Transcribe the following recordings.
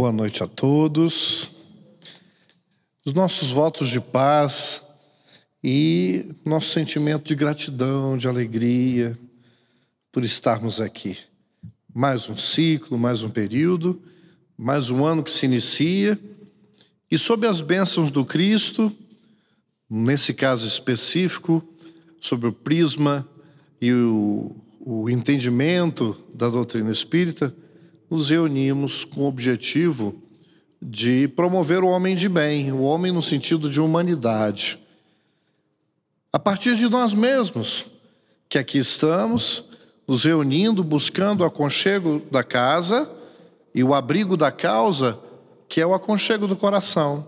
Boa noite a todos. Os nossos votos de paz e nosso sentimento de gratidão, de alegria por estarmos aqui. Mais um ciclo, mais um período, mais um ano que se inicia e sob as bênçãos do Cristo, nesse caso específico, sobre o prisma e o, o entendimento da doutrina espírita, nos reunimos com o objetivo de promover o homem de bem, o homem no sentido de humanidade. A partir de nós mesmos, que aqui estamos, nos reunindo, buscando o aconchego da casa e o abrigo da causa, que é o aconchego do coração.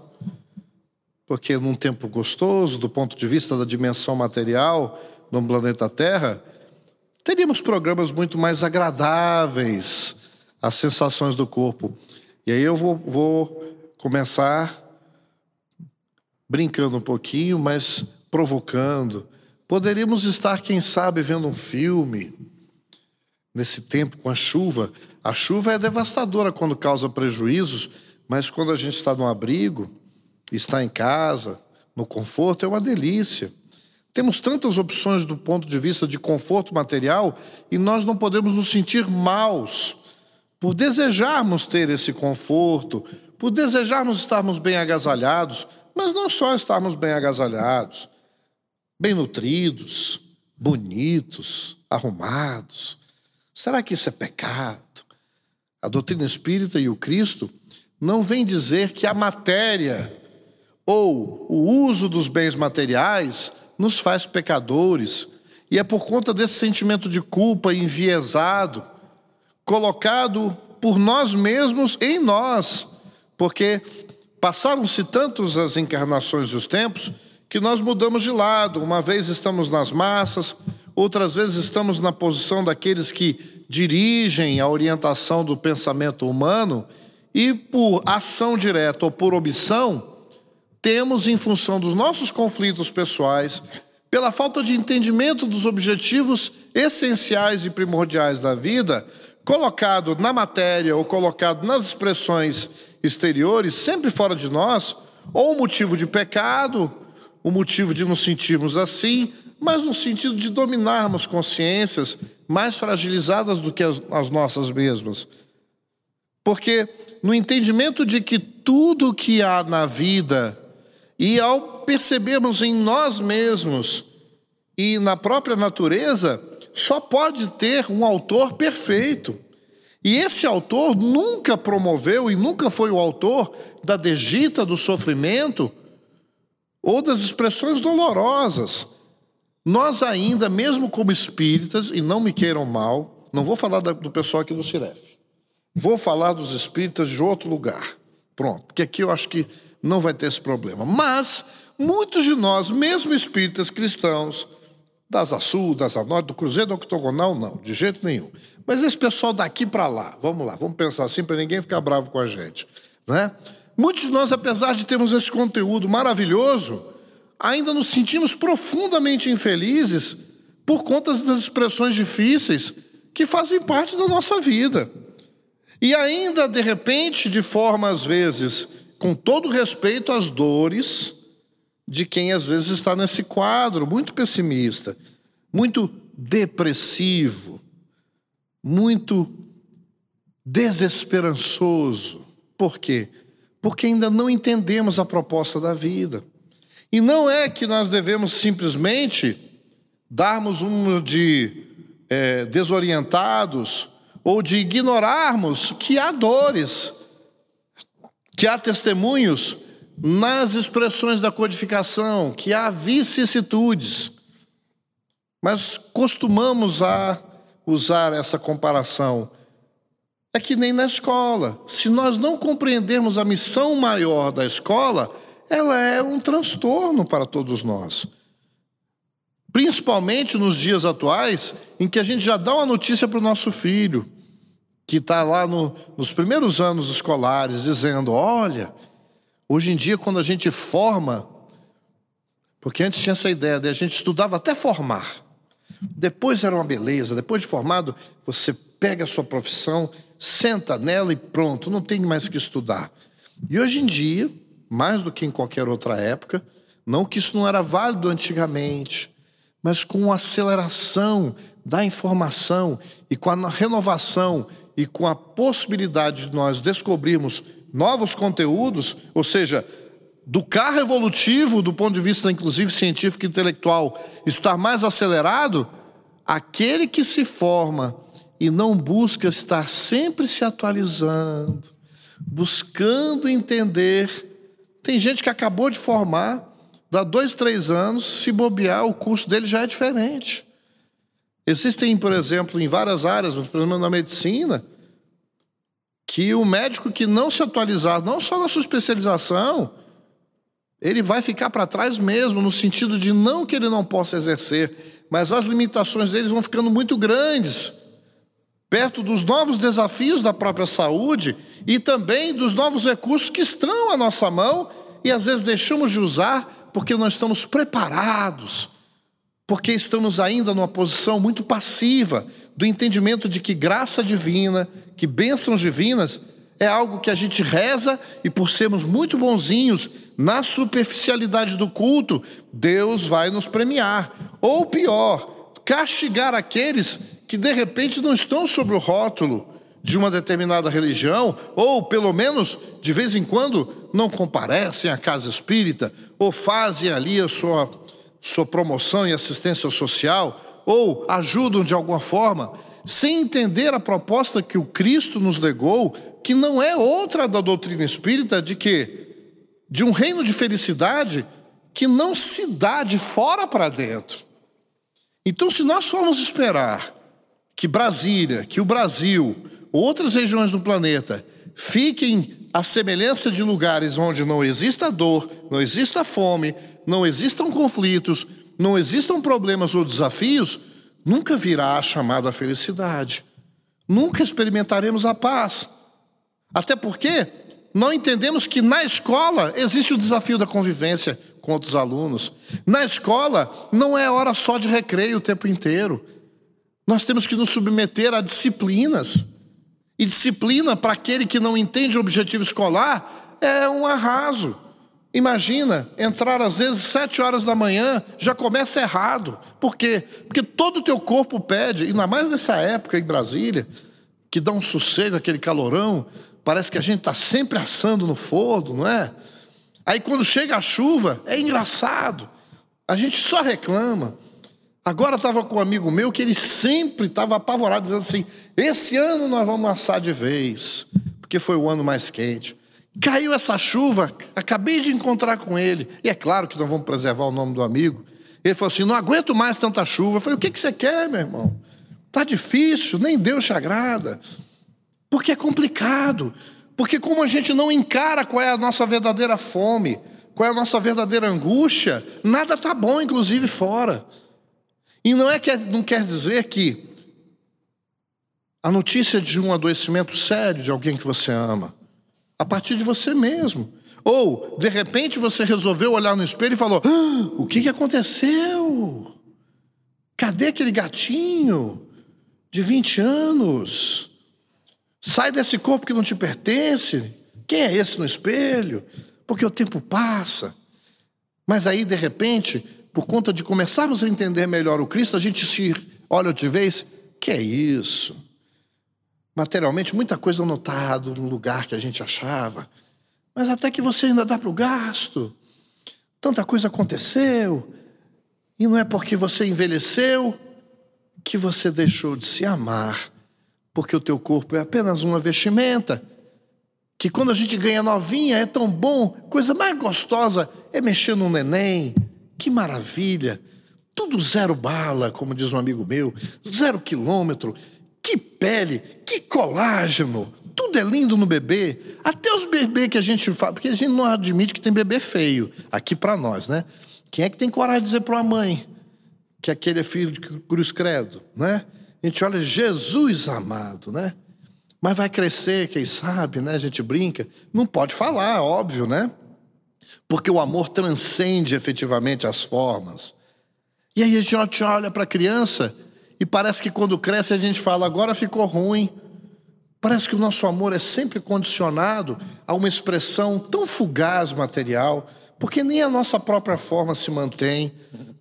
Porque num tempo gostoso, do ponto de vista da dimensão material, no planeta Terra, teríamos programas muito mais agradáveis às sensações do corpo. E aí eu vou, vou começar brincando um pouquinho, mas provocando. Poderíamos estar, quem sabe, vendo um filme nesse tempo com a chuva. A chuva é devastadora quando causa prejuízos, mas quando a gente está no abrigo, está em casa, no conforto, é uma delícia. Temos tantas opções do ponto de vista de conforto material e nós não podemos nos sentir maus por desejarmos ter esse conforto, por desejarmos estarmos bem agasalhados, mas não só estarmos bem agasalhados, bem nutridos, bonitos, arrumados. Será que isso é pecado? A doutrina espírita e o Cristo não vem dizer que a matéria ou o uso dos bens materiais nos faz pecadores, e é por conta desse sentimento de culpa enviesado, colocado por nós mesmos em nós, porque passaram-se tantos as encarnações e os tempos que nós mudamos de lado. Uma vez estamos nas massas, outras vezes estamos na posição daqueles que dirigem a orientação do pensamento humano e por ação direta ou por omissão, temos, em função dos nossos conflitos pessoais, pela falta de entendimento dos objetivos essenciais e primordiais da vida, colocado na matéria ou colocado nas expressões exteriores, sempre fora de nós, ou o motivo de pecado, o motivo de nos sentirmos assim, mas no sentido de dominarmos consciências mais fragilizadas do que as, as nossas mesmas. Porque no entendimento de que tudo que há na vida e ao percebermos em nós mesmos e na própria natureza, só pode ter um autor perfeito. E esse autor nunca promoveu e nunca foi o autor da degita, do sofrimento ou das expressões dolorosas. Nós ainda, mesmo como espíritas, e não me queiram mal, não vou falar do pessoal aqui do Ciref, vou falar dos espíritas de outro lugar. Pronto, porque aqui eu acho que não vai ter esse problema. Mas muitos de nós, mesmo espíritas cristãos, das Sul, das Norte, do Cruzeiro Octogonal, não, de jeito nenhum. Mas esse pessoal daqui para lá, vamos lá, vamos pensar assim para ninguém ficar bravo com a gente. Né? Muitos de nós, apesar de termos esse conteúdo maravilhoso, ainda nos sentimos profundamente infelizes por conta das expressões difíceis que fazem parte da nossa vida. E ainda, de repente, de forma, às vezes, com todo respeito às dores de quem às vezes está nesse quadro muito pessimista, muito depressivo, muito desesperançoso. Por quê? Porque ainda não entendemos a proposta da vida. E não é que nós devemos simplesmente darmos um de é, desorientados ou de ignorarmos que há dores, que há testemunhos nas expressões da codificação que há vicissitudes, mas costumamos a usar essa comparação. É que nem na escola. Se nós não compreendermos a missão maior da escola, ela é um transtorno para todos nós. Principalmente nos dias atuais, em que a gente já dá uma notícia para o nosso filho, que está lá no, nos primeiros anos escolares, dizendo: olha, Hoje em dia, quando a gente forma, porque antes tinha essa ideia de a gente estudava até formar. Depois era uma beleza, depois de formado, você pega a sua profissão, senta nela e pronto, não tem mais que estudar. E hoje em dia, mais do que em qualquer outra época, não que isso não era válido antigamente, mas com a aceleração da informação e com a renovação e com a possibilidade de nós descobrirmos novos conteúdos, ou seja, do carro evolutivo, do ponto de vista inclusive científico e intelectual, estar mais acelerado, aquele que se forma e não busca estar sempre se atualizando, buscando entender. Tem gente que acabou de formar, dá dois, três anos, se bobear, o curso dele já é diferente. Existem, por exemplo, em várias áreas, por exemplo, na medicina, que o médico que não se atualizar, não só na sua especialização, ele vai ficar para trás mesmo, no sentido de não que ele não possa exercer, mas as limitações deles vão ficando muito grandes, perto dos novos desafios da própria saúde e também dos novos recursos que estão à nossa mão e às vezes deixamos de usar porque não estamos preparados, porque estamos ainda numa posição muito passiva do entendimento de que graça divina, que bênçãos divinas é algo que a gente reza e por sermos muito bonzinhos na superficialidade do culto, Deus vai nos premiar. Ou pior, castigar aqueles que de repente não estão sobre o rótulo de uma determinada religião, ou pelo menos de vez em quando não comparecem à casa espírita, ou fazem ali a sua, sua promoção e assistência social, ou ajudam de alguma forma, sem entender a proposta que o Cristo nos legou, que não é outra da doutrina espírita de que de um reino de felicidade que não se dá de fora para dentro. Então, se nós formos esperar que Brasília, que o Brasil, outras regiões do planeta fiquem à semelhança de lugares onde não exista dor, não exista fome, não existam conflitos, não existam problemas ou desafios, nunca virá a chamada felicidade. Nunca experimentaremos a paz. Até porque não entendemos que na escola existe o desafio da convivência com outros alunos. Na escola não é hora só de recreio o tempo inteiro. Nós temos que nos submeter a disciplinas. E disciplina para aquele que não entende o objetivo escolar é um arraso. Imagina entrar às vezes sete horas da manhã, já começa errado. Por quê? Porque todo o teu corpo pede, ainda mais nessa época em Brasília, que dá um sossego, aquele calorão, parece que a gente está sempre assando no forno, não é? Aí quando chega a chuva, é engraçado. A gente só reclama. Agora estava com um amigo meu que ele sempre estava apavorado, dizendo assim: esse ano nós vamos assar de vez, porque foi o ano mais quente. Caiu essa chuva, acabei de encontrar com ele. E é claro que nós vamos preservar o nome do amigo. Ele falou assim: não aguento mais tanta chuva. Eu falei: o que, que você quer, meu irmão? Está difícil, nem Deus te agrada. Porque é complicado. Porque, como a gente não encara qual é a nossa verdadeira fome, qual é a nossa verdadeira angústia, nada está bom, inclusive fora. E não é que não quer dizer que a notícia de um adoecimento sério de alguém que você ama, a partir de você mesmo. Ou, de repente, você resolveu olhar no espelho e falou: ah, O que, que aconteceu? Cadê aquele gatinho de 20 anos? Sai desse corpo que não te pertence. Quem é esse no espelho? Porque o tempo passa. Mas aí, de repente, por conta de começarmos a entender melhor o Cristo, a gente se olha de vez, que é isso? Materialmente, muita coisa anotado no lugar que a gente achava, mas até que você ainda dá para o gasto. Tanta coisa aconteceu, e não é porque você envelheceu que você deixou de se amar, porque o teu corpo é apenas uma vestimenta. Que quando a gente ganha novinha é tão bom, coisa mais gostosa é mexer no neném, que maravilha! Tudo zero bala, como diz um amigo meu, zero quilômetro. Que pele, que colágeno, tudo é lindo no bebê. Até os bebês que a gente fala, porque a gente não admite que tem bebê feio, aqui para nós, né? Quem é que tem coragem de dizer para uma mãe que aquele é filho de cruz credo, né? A gente olha, Jesus amado, né? Mas vai crescer, quem sabe, né? A gente brinca. Não pode falar, óbvio, né? Porque o amor transcende efetivamente as formas. E aí a gente olha para a criança e parece que quando cresce a gente fala, agora ficou ruim. Parece que o nosso amor é sempre condicionado a uma expressão tão fugaz material, porque nem a nossa própria forma se mantém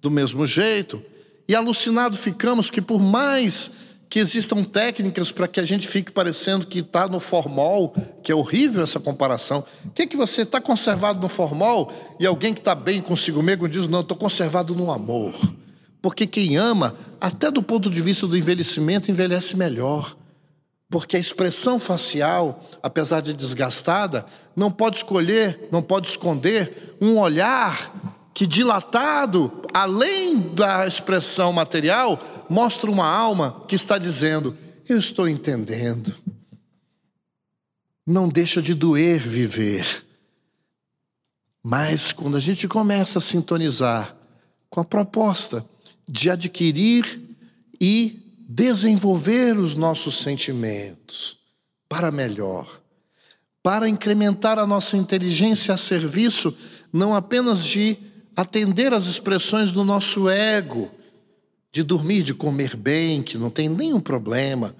do mesmo jeito. E alucinado ficamos que, por mais que existam técnicas para que a gente fique parecendo que está no formol, que é horrível essa comparação. O que, é que você está conservado no formol e alguém que está bem consigo mesmo diz: Não, estou conservado no amor. Porque quem ama, até do ponto de vista do envelhecimento, envelhece melhor. Porque a expressão facial, apesar de desgastada, não pode escolher, não pode esconder um olhar que, dilatado, além da expressão material, mostra uma alma que está dizendo: Eu estou entendendo. Não deixa de doer viver. Mas quando a gente começa a sintonizar com a proposta de adquirir e desenvolver os nossos sentimentos para melhor, para incrementar a nossa inteligência a serviço não apenas de atender às expressões do nosso ego, de dormir, de comer bem, que não tem nenhum problema.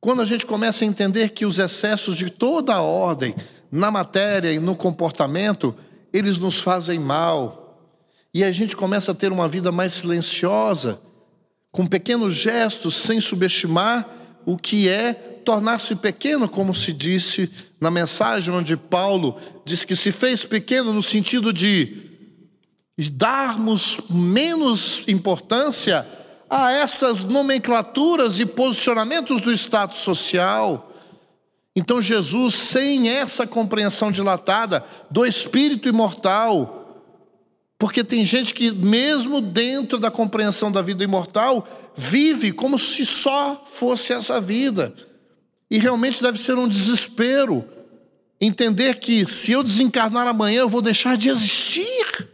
Quando a gente começa a entender que os excessos de toda a ordem na matéria e no comportamento, eles nos fazem mal. E a gente começa a ter uma vida mais silenciosa, com pequenos gestos, sem subestimar o que é tornar-se pequeno, como se disse na mensagem onde Paulo diz que se fez pequeno no sentido de darmos menos importância a essas nomenclaturas e posicionamentos do status social. Então, Jesus, sem essa compreensão dilatada do espírito imortal, porque tem gente que, mesmo dentro da compreensão da vida imortal, vive como se só fosse essa vida. E realmente deve ser um desespero entender que se eu desencarnar amanhã, eu vou deixar de existir.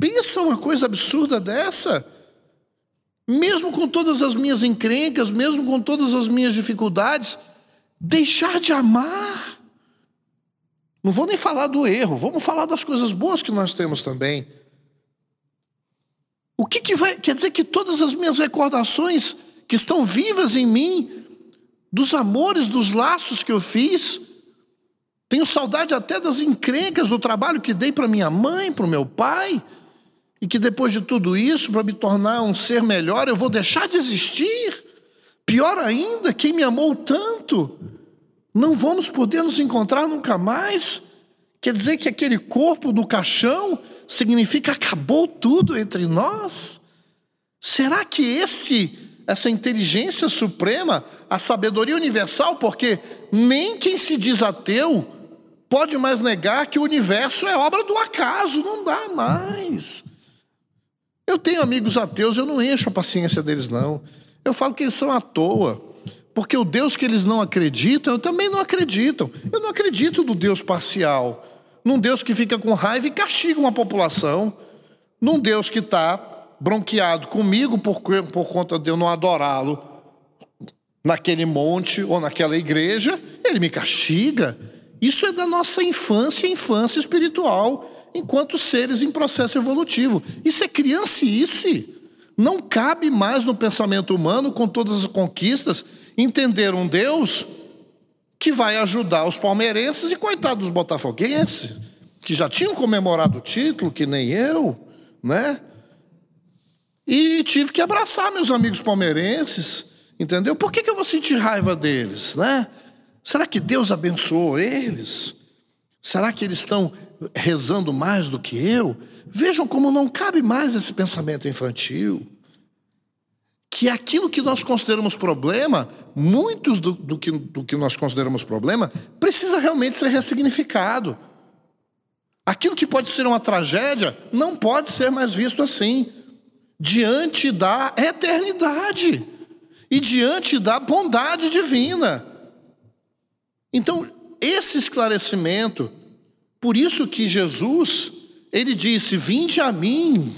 Pensa uma coisa absurda dessa. Mesmo com todas as minhas encrencas, mesmo com todas as minhas dificuldades, deixar de amar. Não vou nem falar do erro, vamos falar das coisas boas que nós temos também. O que, que vai. Quer dizer que todas as minhas recordações que estão vivas em mim, dos amores, dos laços que eu fiz, tenho saudade até das encrencas, do trabalho que dei para minha mãe, para o meu pai, e que depois de tudo isso, para me tornar um ser melhor, eu vou deixar de existir. Pior ainda, quem me amou tanto não vamos poder nos encontrar nunca mais. Quer dizer que aquele corpo do caixão significa acabou tudo entre nós? Será que esse essa inteligência suprema, a sabedoria universal, porque nem quem se diz ateu pode mais negar que o universo é obra do acaso, não dá mais. Eu tenho amigos ateus, eu não encho a paciência deles não. Eu falo que eles são à toa. Porque o Deus que eles não acreditam, eu também não acredito. Eu não acredito no Deus parcial. Num Deus que fica com raiva e castiga uma população. Num Deus que está bronqueado comigo por, por conta de eu não adorá-lo naquele monte ou naquela igreja, ele me castiga. Isso é da nossa infância, infância espiritual, enquanto seres em processo evolutivo. Isso é criancice. Não cabe mais no pensamento humano, com todas as conquistas, entender um Deus que vai ajudar os palmeirenses e coitados dos botafoguenses, que já tinham comemorado o título, que nem eu, né? E tive que abraçar meus amigos palmeirenses, entendeu? Por que, que eu vou sentir raiva deles, né? Será que Deus abençoou eles? Será que eles estão rezando mais do que eu? Vejam como não cabe mais esse pensamento infantil que aquilo que nós consideramos problema, muitos do, do, que, do que nós consideramos problema, precisa realmente ser ressignificado. Aquilo que pode ser uma tragédia não pode ser mais visto assim, diante da eternidade e diante da bondade divina. Então, esse esclarecimento, por isso que Jesus, ele disse: Vinde a mim,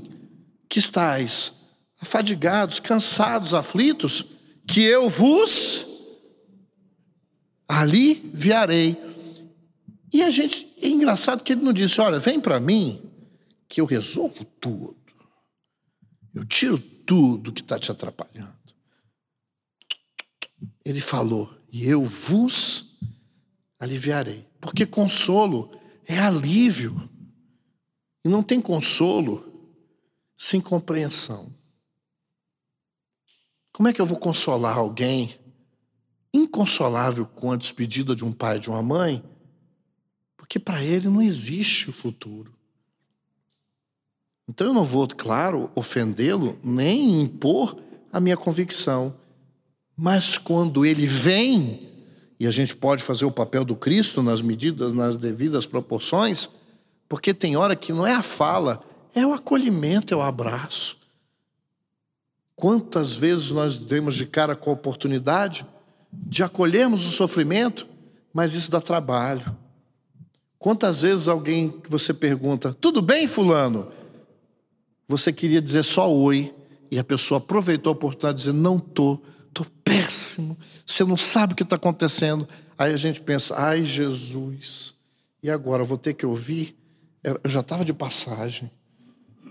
que estáis afadigados, cansados, aflitos, que eu vos aliviarei. E a gente, é engraçado que ele não disse: Olha, vem para mim, que eu resolvo tudo. Eu tiro tudo que está te atrapalhando. Ele falou: E eu vos aliviarei. Porque consolo é alívio. E não tem consolo sem compreensão. Como é que eu vou consolar alguém inconsolável com a despedida de um pai e de uma mãe? Porque para ele não existe o futuro. Então eu não vou, claro, ofendê-lo, nem impor a minha convicção. Mas quando ele vem, e a gente pode fazer o papel do Cristo nas medidas, nas devidas proporções, porque tem hora que não é a fala, é o acolhimento, é o abraço. Quantas vezes nós demos de cara com a oportunidade de acolhermos o sofrimento, mas isso dá trabalho. Quantas vezes alguém que você pergunta, tudo bem, Fulano? Você queria dizer só oi, e a pessoa aproveitou a oportunidade de dizer, não tô, tô péssimo, você não sabe o que está acontecendo. Aí a gente pensa, ai Jesus, e agora eu vou ter que ouvir? Eu já estava de passagem.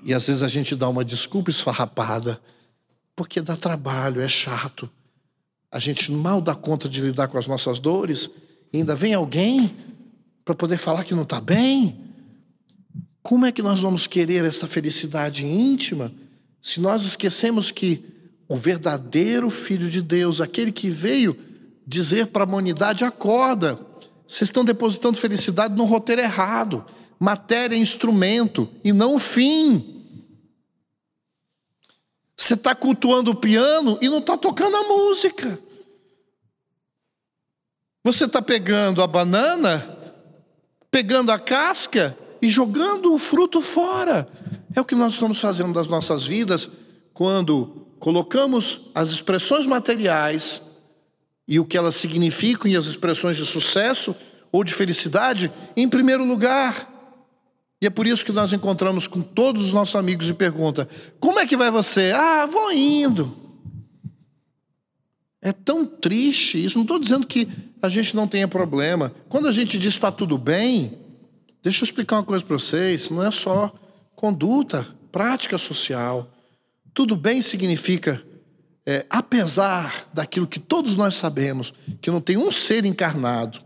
E às vezes a gente dá uma desculpa esfarrapada, porque dá trabalho, é chato. A gente mal dá conta de lidar com as nossas dores, e ainda vem alguém para poder falar que não está bem. Como é que nós vamos querer essa felicidade íntima se nós esquecemos que o verdadeiro Filho de Deus, aquele que veio dizer para a humanidade: acorda, vocês estão depositando felicidade no roteiro errado. Matéria é instrumento e não o fim. Você está cultuando o piano e não está tocando a música. Você está pegando a banana, pegando a casca e jogando o fruto fora. É o que nós estamos fazendo das nossas vidas quando colocamos as expressões materiais e o que elas significam e as expressões de sucesso ou de felicidade em primeiro lugar. E é por isso que nós encontramos com todos os nossos amigos e pergunta: como é que vai você? Ah, vou indo. É tão triste isso. Não estou dizendo que a gente não tenha problema. Quando a gente diz está tudo bem, deixa eu explicar uma coisa para vocês: não é só conduta, prática social. Tudo bem significa, é, apesar daquilo que todos nós sabemos, que não tem um ser encarnado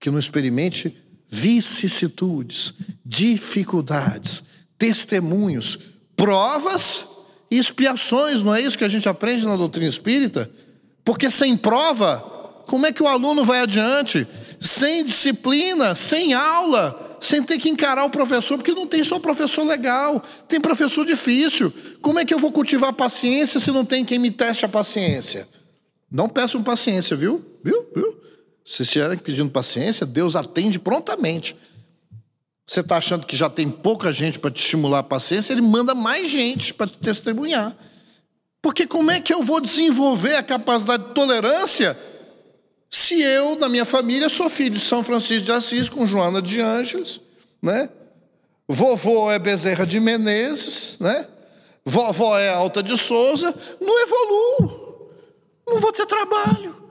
que não experimente vicissitudes, dificuldades, testemunhos, provas e expiações, não é isso que a gente aprende na doutrina espírita? Porque sem prova, como é que o aluno vai adiante? Sem disciplina, sem aula, sem ter que encarar o professor, porque não tem só professor legal, tem professor difícil. Como é que eu vou cultivar paciência se não tem quem me teste a paciência? Não peçam paciência, viu? Viu? Viu? Se estiverem pedindo paciência, Deus atende prontamente. Você está achando que já tem pouca gente para te estimular a paciência, ele manda mais gente para te testemunhar. Porque como é que eu vou desenvolver a capacidade de tolerância se eu, na minha família, sou filho de São Francisco de Assis com Joana de Ângeles, né? Vovô é Bezerra de Menezes, né? Vovó é Alta de Souza, não evoluo. Não vou ter trabalho.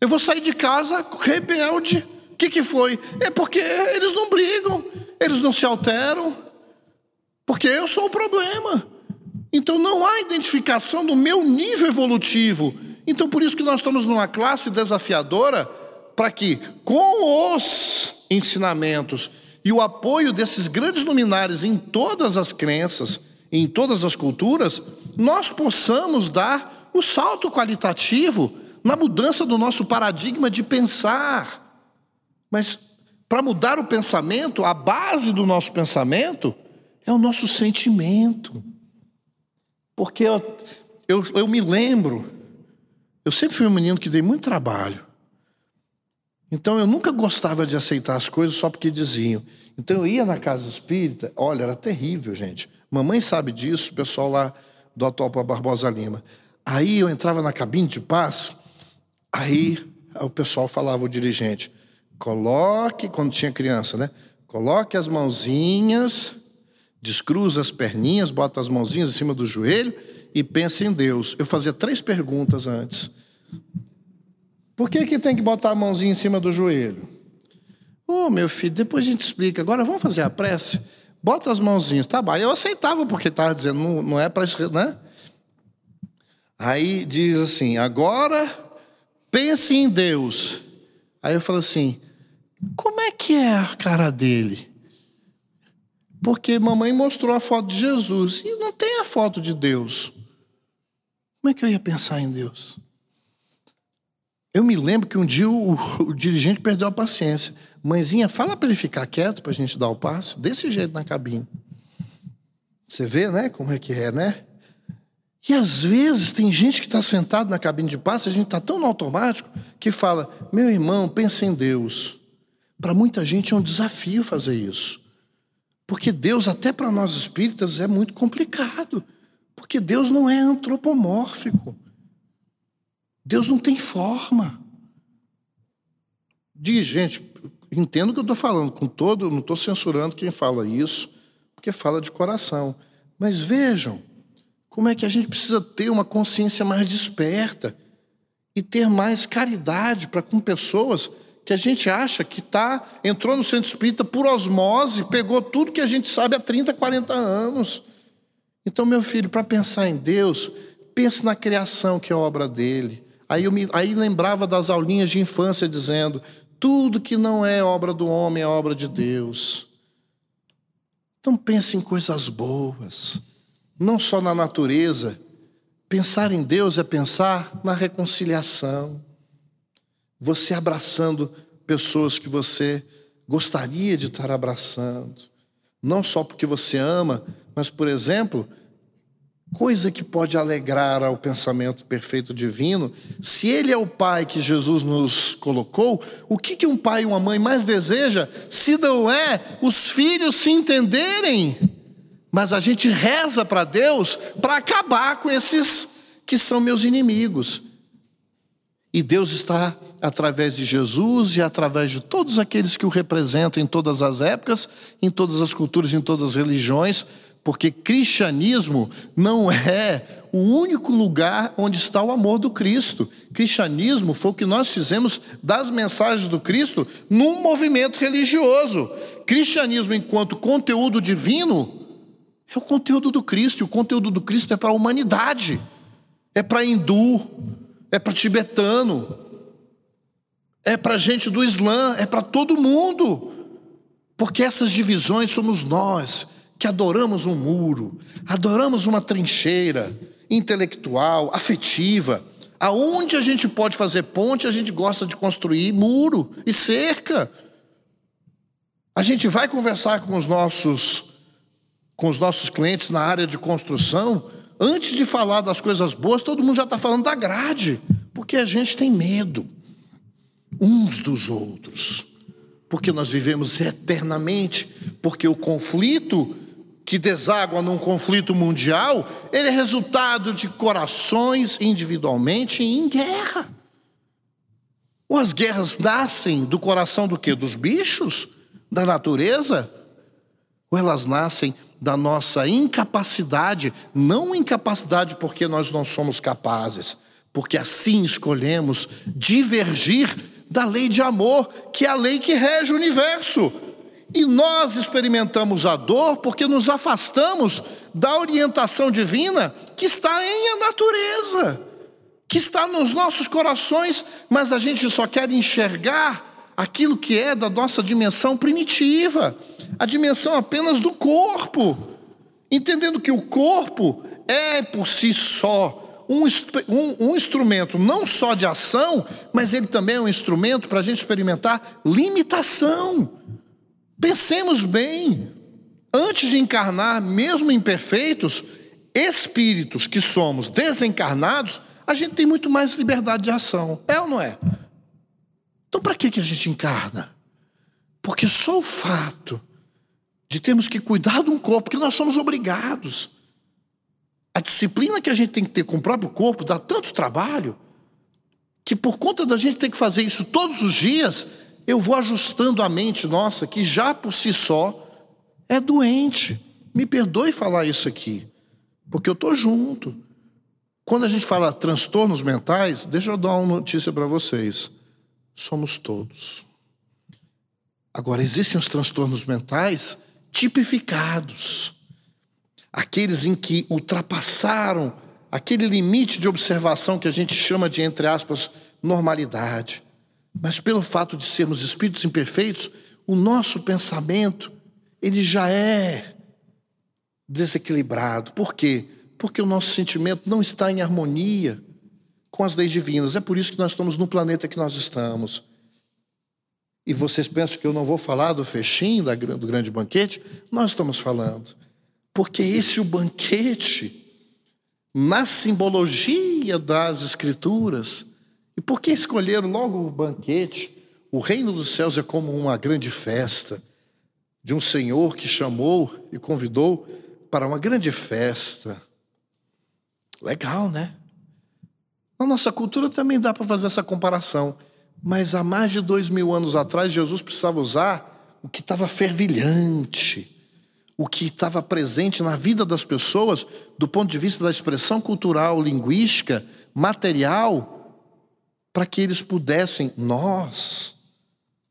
Eu vou sair de casa rebelde. O que, que foi? É porque eles não brigam, eles não se alteram, porque eu sou o problema. Então não há identificação do meu nível evolutivo. Então por isso que nós estamos numa classe desafiadora para que com os ensinamentos e o apoio desses grandes luminares em todas as crenças, em todas as culturas, nós possamos dar o salto qualitativo na mudança do nosso paradigma de pensar. Mas para mudar o pensamento, a base do nosso pensamento é o nosso sentimento. Porque eu, eu, eu me lembro, eu sempre fui um menino que dei muito trabalho. Então eu nunca gostava de aceitar as coisas só porque diziam. Então eu ia na casa espírita, olha, era terrível, gente. Mamãe sabe disso, o pessoal lá do para Barbosa Lima. Aí eu entrava na cabine de paz, Aí o pessoal falava, o dirigente, coloque, quando tinha criança, né? Coloque as mãozinhas, descruza as perninhas, bota as mãozinhas em cima do joelho e pense em Deus. Eu fazia três perguntas antes. Por que, que tem que botar a mãozinha em cima do joelho? Ô, oh, meu filho, depois a gente explica. Agora vamos fazer a prece? Bota as mãozinhas. Tá bom. Eu aceitava porque estava dizendo, não, não é para... Né? Aí diz assim: agora pense em Deus. Aí eu falo assim: como é que é a cara dele? Porque mamãe mostrou a foto de Jesus e não tem a foto de Deus. Como é que eu ia pensar em Deus? Eu me lembro que um dia o, o dirigente perdeu a paciência. Mãezinha, fala para ele ficar quieto para a gente dar o passo. Desse jeito na cabine. Você vê, né? Como é que é, né? E às vezes tem gente que está sentado na cabine de passe, a gente está tão no automático que fala: meu irmão, pense em Deus. Para muita gente é um desafio fazer isso. Porque Deus, até para nós espíritas, é muito complicado. Porque Deus não é antropomórfico. Deus não tem forma. Diz, gente, entendo o que eu estou falando, com todo, não estou censurando quem fala isso, porque fala de coração. Mas vejam, como é que a gente precisa ter uma consciência mais desperta e ter mais caridade para com pessoas que a gente acha que tá, entrou no centro espírita por osmose, pegou tudo que a gente sabe há 30, 40 anos. Então, meu filho, para pensar em Deus, pense na criação que é obra dele. Aí eu me, aí lembrava das aulinhas de infância dizendo: tudo que não é obra do homem é obra de Deus. Então pense em coisas boas, não só na natureza. Pensar em Deus é pensar na reconciliação você abraçando pessoas que você gostaria de estar abraçando. Não só porque você ama, mas, por exemplo, coisa que pode alegrar ao pensamento perfeito divino. Se ele é o pai que Jesus nos colocou, o que, que um pai e uma mãe mais deseja, se não é os filhos se entenderem? Mas a gente reza para Deus para acabar com esses que são meus inimigos. E Deus está através de Jesus e através de todos aqueles que o representam em todas as épocas, em todas as culturas, em todas as religiões, porque cristianismo não é o único lugar onde está o amor do Cristo. Cristianismo foi o que nós fizemos das mensagens do Cristo num movimento religioso. Cristianismo, enquanto conteúdo divino, é o conteúdo do Cristo, e o conteúdo do Cristo é para a humanidade, é para hindu, é para tibetano, é para gente do Islã, é para todo mundo. Porque essas divisões somos nós que adoramos um muro, adoramos uma trincheira intelectual, afetiva. Aonde a gente pode fazer ponte, a gente gosta de construir muro e cerca. A gente vai conversar com os nossos com os nossos clientes na área de construção, antes de falar das coisas boas, todo mundo já está falando da grade, porque a gente tem medo uns dos outros, porque nós vivemos eternamente, porque o conflito que deságua num conflito mundial, ele é resultado de corações individualmente em guerra. Ou as guerras nascem do coração do que? Dos bichos? Da natureza? Ou elas nascem da nossa incapacidade, não incapacidade porque nós não somos capazes, porque assim escolhemos divergir da lei de amor, que é a lei que rege o universo. E nós experimentamos a dor porque nos afastamos da orientação divina que está em a natureza, que está nos nossos corações, mas a gente só quer enxergar aquilo que é da nossa dimensão primitiva, a dimensão apenas do corpo, entendendo que o corpo é por si só um, um, um instrumento não só de ação, mas ele também é um instrumento para a gente experimentar limitação. Pensemos bem, antes de encarnar, mesmo imperfeitos, espíritos que somos desencarnados, a gente tem muito mais liberdade de ação. É ou não é? Então, para que, que a gente encarna? Porque só o fato de termos que cuidar de um corpo, que nós somos obrigados, a disciplina que a gente tem que ter com o próprio corpo dá tanto trabalho que por conta da gente ter que fazer isso todos os dias, eu vou ajustando a mente nossa, que já por si só é doente. Me perdoe falar isso aqui, porque eu estou junto. Quando a gente fala transtornos mentais, deixa eu dar uma notícia para vocês. Somos todos. Agora, existem os transtornos mentais tipificados aqueles em que ultrapassaram aquele limite de observação que a gente chama de, entre aspas, normalidade. Mas pelo fato de sermos espíritos imperfeitos, o nosso pensamento, ele já é desequilibrado. Por quê? Porque o nosso sentimento não está em harmonia com as leis divinas. É por isso que nós estamos no planeta que nós estamos. E vocês pensam que eu não vou falar do fechinho do grande banquete? Nós estamos falando. Porque esse é o banquete, na simbologia das Escrituras. E por que escolheram logo o banquete? O reino dos céus é como uma grande festa de um Senhor que chamou e convidou para uma grande festa. Legal, né? Na nossa cultura também dá para fazer essa comparação. Mas há mais de dois mil anos atrás, Jesus precisava usar o que estava fervilhante, o que estava presente na vida das pessoas, do ponto de vista da expressão cultural, linguística, material, para que eles pudessem, nós,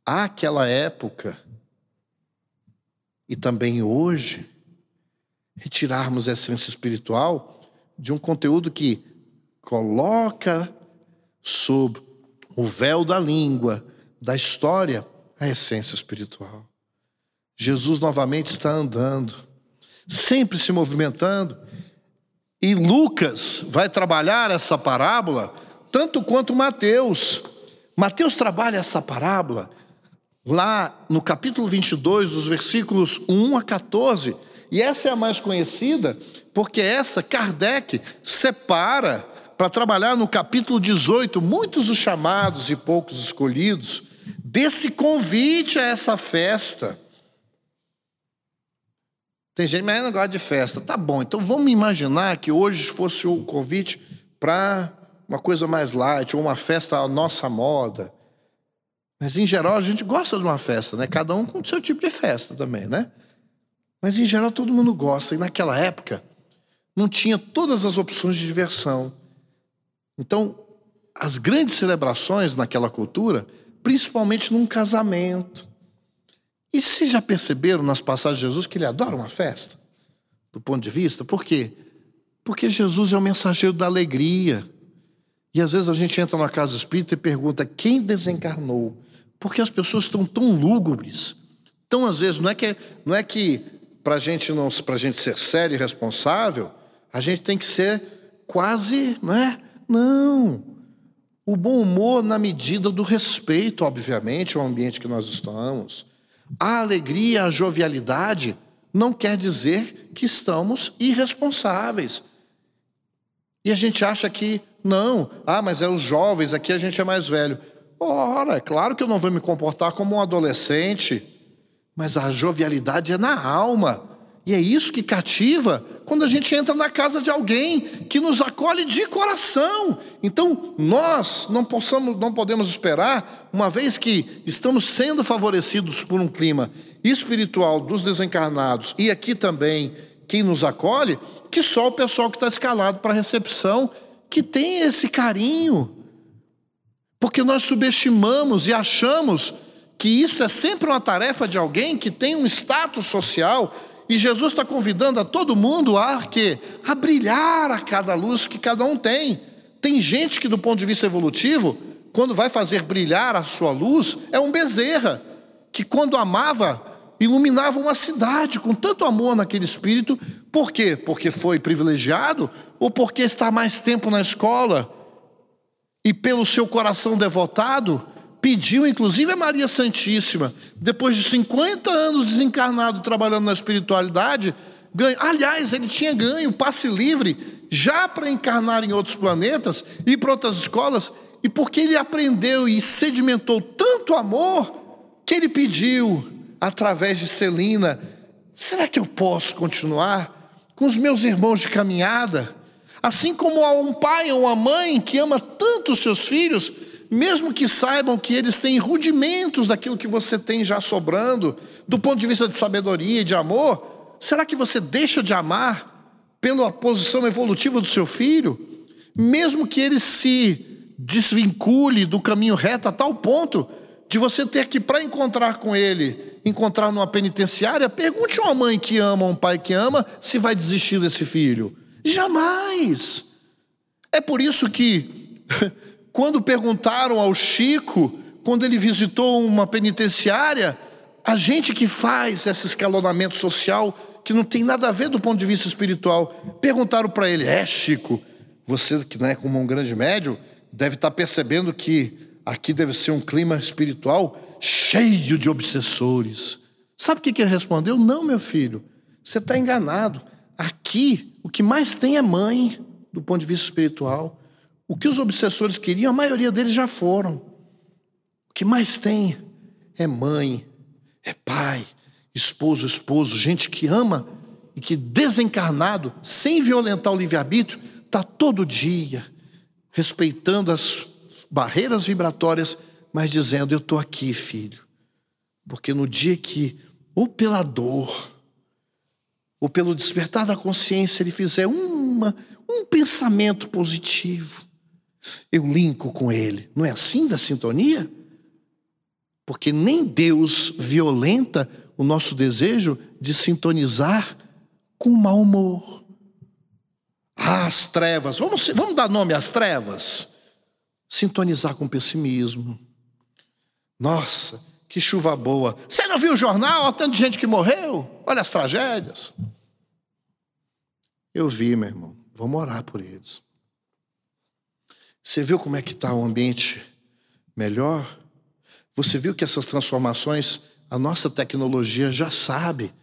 àquela época, e também hoje, retirarmos a essência espiritual de um conteúdo que coloca sob o véu da língua, da história, a essência espiritual. Jesus novamente está andando, sempre se movimentando, e Lucas vai trabalhar essa parábola tanto quanto Mateus. Mateus trabalha essa parábola lá no capítulo 22, dos versículos 1 a 14, e essa é a mais conhecida, porque essa Kardec separa para trabalhar no capítulo 18, muitos os chamados e poucos escolhidos, desse convite a essa festa. Tem gente, mas não gosta de festa. Tá bom, então vamos imaginar que hoje fosse o convite para uma coisa mais light, ou uma festa à nossa moda. Mas em geral a gente gosta de uma festa, né? Cada um com o seu tipo de festa também, né? Mas em geral todo mundo gosta. E naquela época não tinha todas as opções de diversão. Então, as grandes celebrações naquela cultura, principalmente num casamento. E vocês já perceberam nas passagens de Jesus que ele adora uma festa? Do ponto de vista? Por quê? Porque Jesus é o mensageiro da alegria. E às vezes a gente entra na casa espírita e pergunta quem desencarnou? Porque as pessoas estão tão lúgubres. Então, às vezes, não é que, não é que para a gente, não, gente ser sério e responsável, a gente tem que ser quase, não é? Não. O bom humor na medida do respeito, obviamente, ao ambiente que nós estamos. A alegria, a jovialidade não quer dizer que estamos irresponsáveis. E a gente acha que, não, ah, mas é os jovens, aqui a gente é mais velho. Ora, é claro que eu não vou me comportar como um adolescente, mas a jovialidade é na alma. E é isso que cativa quando a gente entra na casa de alguém que nos acolhe de coração. Então, nós não, possamos, não podemos esperar, uma vez que estamos sendo favorecidos por um clima espiritual dos desencarnados e aqui também quem nos acolhe, que só o pessoal que está escalado para a recepção, que tem esse carinho. Porque nós subestimamos e achamos que isso é sempre uma tarefa de alguém que tem um status social e Jesus está convidando a todo mundo a que a brilhar a cada luz que cada um tem. Tem gente que, do ponto de vista evolutivo, quando vai fazer brilhar a sua luz, é um bezerra, que quando amava, iluminava uma cidade com tanto amor naquele espírito. Por quê? Porque foi privilegiado ou porque está mais tempo na escola e pelo seu coração devotado pediu, inclusive, a Maria Santíssima, depois de 50 anos desencarnado trabalhando na espiritualidade, ganho. Aliás, ele tinha ganho passe livre já para encarnar em outros planetas e para outras escolas, e porque ele aprendeu e sedimentou tanto amor, que ele pediu, através de Celina: será que eu posso continuar com os meus irmãos de caminhada? Assim como há um pai ou uma mãe que ama tanto os seus filhos, mesmo que saibam que eles têm rudimentos daquilo que você tem já sobrando, do ponto de vista de sabedoria e de amor, será que você deixa de amar pela posição evolutiva do seu filho? Mesmo que ele se desvincule do caminho reto a tal ponto de você ter que, para encontrar com ele, encontrar numa penitenciária, pergunte a uma mãe que ama, um pai que ama, se vai desistir desse filho. Jamais! É por isso que, quando perguntaram ao Chico, quando ele visitou uma penitenciária, a gente que faz esse escalonamento social, que não tem nada a ver do ponto de vista espiritual, perguntaram para ele: É, Chico, você que não é como um grande médium, deve estar tá percebendo que aqui deve ser um clima espiritual cheio de obsessores. Sabe o que ele respondeu? Não, meu filho, você está enganado. Aqui, o que mais tem é mãe, do ponto de vista espiritual. O que os obsessores queriam, a maioria deles já foram. O que mais tem é mãe, é pai, esposo, esposo, gente que ama e que desencarnado, sem violentar o livre-arbítrio, está todo dia respeitando as barreiras vibratórias, mas dizendo: Eu estou aqui, filho. Porque no dia que, ou pela dor, ou pelo despertar da consciência, ele fizer uma, um pensamento positivo, eu linko com ele. Não é assim da sintonia? Porque nem Deus violenta o nosso desejo de sintonizar com mau humor. Ah, as trevas, vamos, vamos dar nome às trevas? Sintonizar com pessimismo. Nossa, que chuva boa. Você não viu o jornal? Olha tanto de gente que morreu. Olha as tragédias. Eu vi, meu irmão. Vamos orar por eles. Você viu como é que está o ambiente melhor? Você viu que essas transformações a nossa tecnologia já sabe.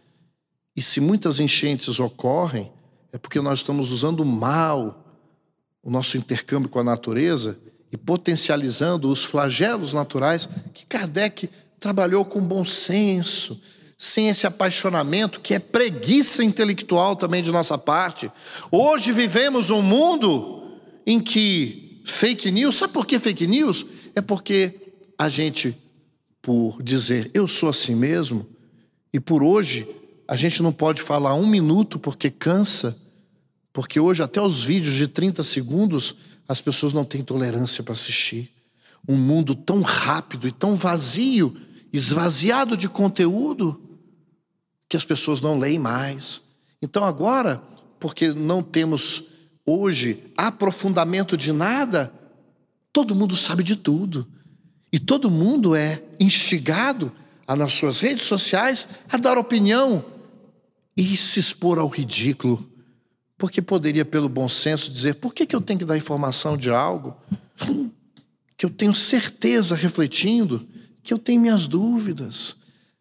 E se muitas enchentes ocorrem, é porque nós estamos usando mal o nosso intercâmbio com a natureza e potencializando os flagelos naturais que Kardec trabalhou com bom senso, sem esse apaixonamento que é preguiça intelectual também de nossa parte. Hoje vivemos um mundo em que fake news, sabe por que fake news? É porque a gente por dizer eu sou assim mesmo, e por hoje a gente não pode falar um minuto porque cansa, porque hoje até os vídeos de 30 segundos as pessoas não têm tolerância para assistir. Um mundo tão rápido e tão vazio, esvaziado de conteúdo, que as pessoas não leem mais. Então agora, porque não temos hoje aprofundamento de nada, todo mundo sabe de tudo. E todo mundo é instigado a, nas suas redes sociais a dar opinião e se expor ao ridículo. Porque poderia, pelo bom senso, dizer: por que, que eu tenho que dar informação de algo que eu tenho certeza, refletindo, que eu tenho minhas dúvidas.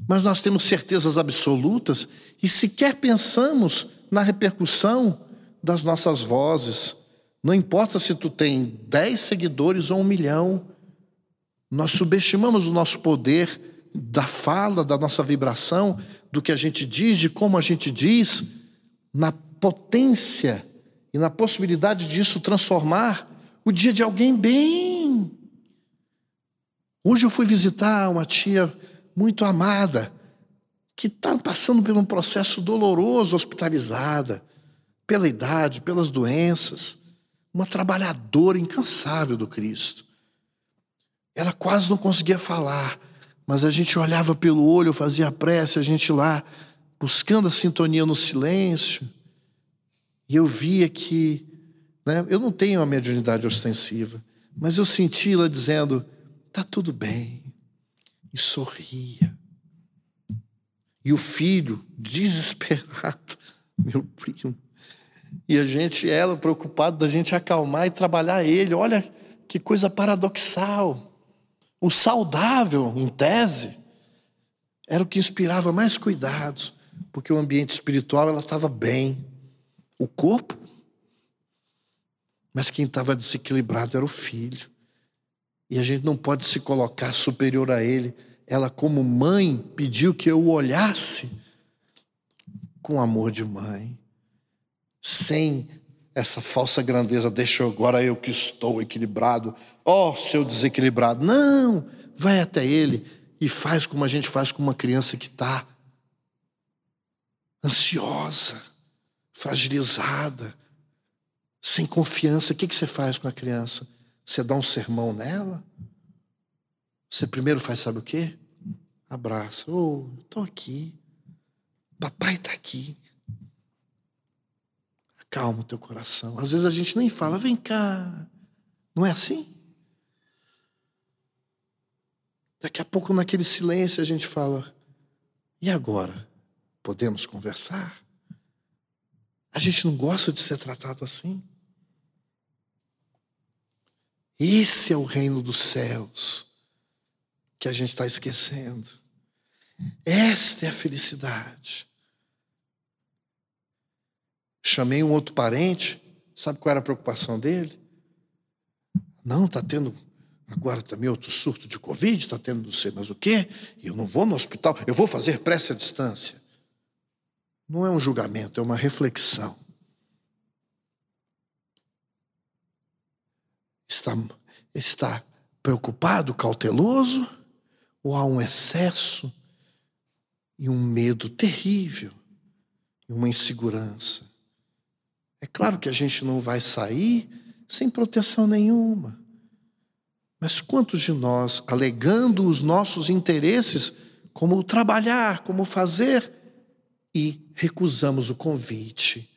Mas nós temos certezas absolutas e sequer pensamos na repercussão das nossas vozes. Não importa se tu tem dez seguidores ou um milhão, nós subestimamos o nosso poder da fala, da nossa vibração, do que a gente diz, de como a gente diz, na potência e na possibilidade disso transformar o dia de alguém bem. Hoje eu fui visitar uma tia muito amada, que está passando por um processo doloroso, hospitalizada, pela idade, pelas doenças, uma trabalhadora incansável do Cristo. Ela quase não conseguia falar, mas a gente olhava pelo olho, fazia prece, a gente lá buscando a sintonia no silêncio. E eu via que, né, eu não tenho a mediunidade ostensiva, mas eu senti ela dizendo: tá tudo bem, e sorria. E o filho, desesperado, meu primo, e a gente, ela preocupada da gente acalmar e trabalhar ele. Olha que coisa paradoxal. O saudável, em tese, era o que inspirava mais cuidados, porque o ambiente espiritual ela estava bem. O corpo, mas quem estava desequilibrado era o filho. E a gente não pode se colocar superior a ele. Ela, como mãe, pediu que eu o olhasse com amor de mãe, sem essa falsa grandeza, deixa agora eu que estou equilibrado, ó oh, seu desequilibrado. Não, vai até ele e faz como a gente faz com uma criança que está ansiosa, fragilizada, sem confiança. O que, que você faz com a criança? Você dá um sermão nela? Você primeiro faz, sabe o quê? Abraça. Oh, estou aqui. Papai está aqui. Acalma o teu coração. Às vezes a gente nem fala, vem cá. Não é assim? Daqui a pouco, naquele silêncio, a gente fala: e agora? Podemos conversar? A gente não gosta de ser tratado assim? Esse é o reino dos céus que a gente está esquecendo. Esta é a felicidade. Chamei um outro parente, sabe qual era a preocupação dele? Não, está tendo agora também outro surto de Covid, está tendo não sei mais o quê, e eu não vou no hospital, eu vou fazer prece à distância. Não é um julgamento, é uma reflexão. Está, está preocupado, cauteloso, ou há um excesso e um medo terrível, e uma insegurança? É claro que a gente não vai sair sem proteção nenhuma. Mas quantos de nós, alegando os nossos interesses, como trabalhar, como fazer, e recusamos o convite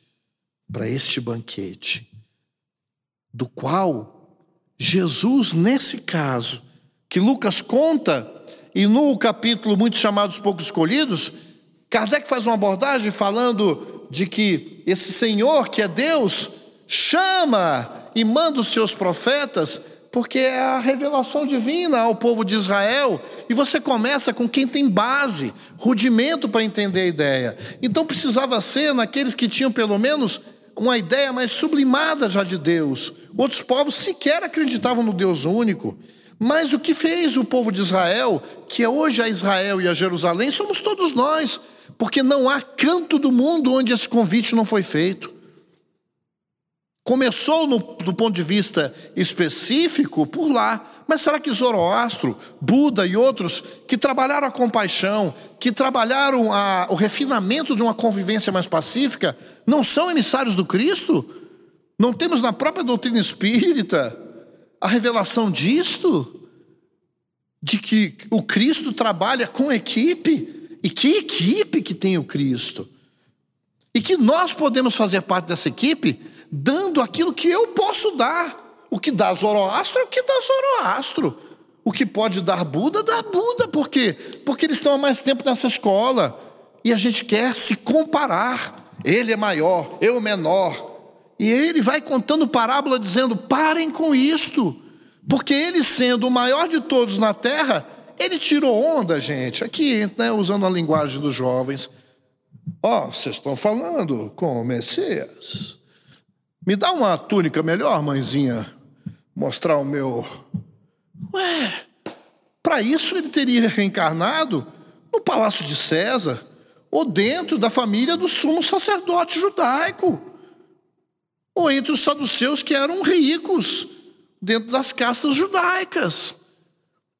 para este banquete, do qual Jesus, nesse caso, que Lucas conta, e no capítulo Muitos Chamados, Poucos Escolhidos, Kardec faz uma abordagem falando de que esse Senhor, que é Deus, chama e manda os seus profetas porque é a revelação divina ao povo de Israel. E você começa com quem tem base, rudimento para entender a ideia. Então precisava ser naqueles que tinham pelo menos uma ideia mais sublimada já de Deus. Outros povos sequer acreditavam no Deus único. Mas o que fez o povo de Israel, que é hoje a Israel e a Jerusalém, somos todos nós, porque não há canto do mundo onde esse convite não foi feito. Começou no, do ponto de vista específico por lá, mas será que Zoroastro, Buda e outros que trabalharam a compaixão, que trabalharam a, o refinamento de uma convivência mais pacífica, não são emissários do Cristo? Não temos na própria doutrina espírita a revelação disto? De que o Cristo trabalha com equipe? E que equipe que tem o Cristo? E que nós podemos fazer parte dessa equipe dando aquilo que eu posso dar. O que dá Zoroastro é o que dá Zoroastro. O que pode dar Buda, dá Buda. Por quê? Porque eles estão há mais tempo nessa escola. E a gente quer se comparar. Ele é maior, eu menor. E ele vai contando parábola dizendo: parem com isto. Porque ele, sendo o maior de todos na terra, ele tirou onda, gente. Aqui, né, usando a linguagem dos jovens. Ó, oh, vocês estão falando com o Messias. Me dá uma túnica melhor, mãezinha, mostrar o meu. Ué, para isso ele teria reencarnado no palácio de César ou dentro da família do sumo sacerdote judaico, ou entre os saduceus que eram ricos, dentro das castas judaicas,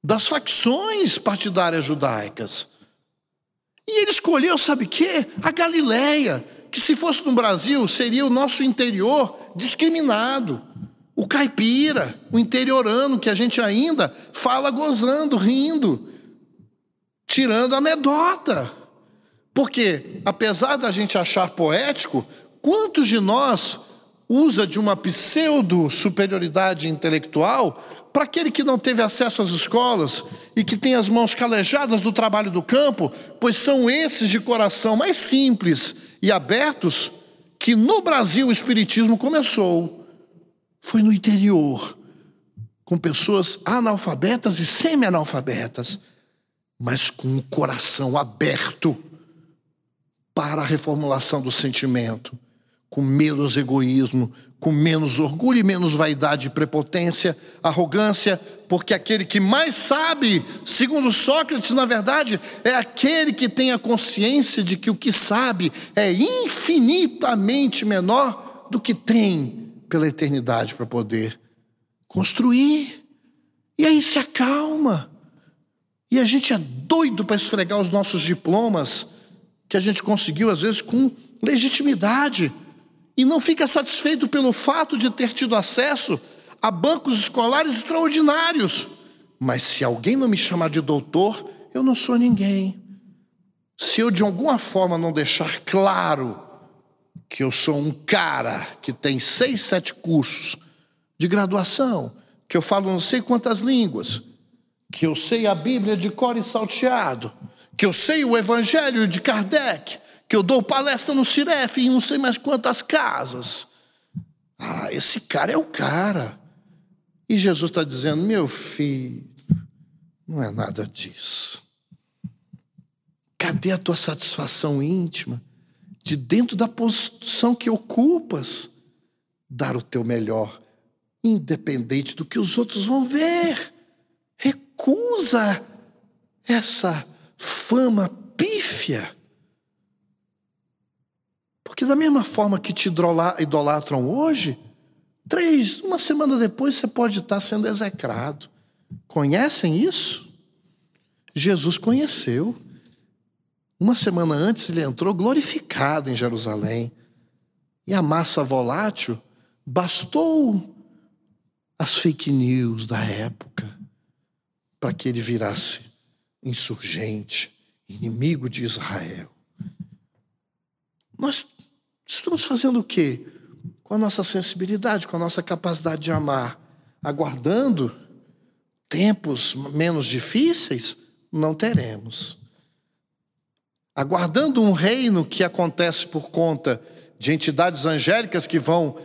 das facções partidárias judaicas. E ele escolheu, sabe o quê? A Galileia que se fosse no Brasil, seria o nosso interior discriminado. O caipira, o interiorano, que a gente ainda fala gozando, rindo, tirando anedota. Porque, apesar da gente achar poético, quantos de nós usa de uma pseudo-superioridade intelectual para aquele que não teve acesso às escolas e que tem as mãos calejadas do trabalho do campo, pois são esses de coração mais simples e abertos que no Brasil o Espiritismo começou. Foi no interior, com pessoas analfabetas e semi-analfabetas, mas com o coração aberto para a reformulação do sentimento com menos egoísmo, com menos orgulho e menos vaidade, prepotência, arrogância, porque aquele que mais sabe, segundo Sócrates, na verdade, é aquele que tem a consciência de que o que sabe é infinitamente menor do que tem pela eternidade para poder construir. E aí se acalma. E a gente é doido para esfregar os nossos diplomas, que a gente conseguiu, às vezes, com legitimidade e não fica satisfeito pelo fato de ter tido acesso a bancos escolares extraordinários. Mas se alguém não me chamar de doutor, eu não sou ninguém. Se eu de alguma forma não deixar claro que eu sou um cara que tem seis, sete cursos de graduação, que eu falo não sei quantas línguas, que eu sei a Bíblia de cor e salteado, que eu sei o Evangelho de Kardec, que eu dou palestra no Ciref em não sei mais quantas casas. Ah, esse cara é o cara. E Jesus está dizendo: meu filho, não é nada disso. Cadê a tua satisfação íntima? De dentro da posição que ocupas, dar o teu melhor, independente do que os outros vão ver. Recusa essa fama pífia. Porque, da mesma forma que te idolatram hoje, três, uma semana depois você pode estar sendo execrado. Conhecem isso? Jesus conheceu. Uma semana antes ele entrou glorificado em Jerusalém. E a massa volátil bastou as fake news da época para que ele virasse insurgente, inimigo de Israel. Nós estamos fazendo o quê? Com a nossa sensibilidade, com a nossa capacidade de amar, aguardando tempos menos difíceis? Não teremos. Aguardando um reino que acontece por conta de entidades angélicas que vão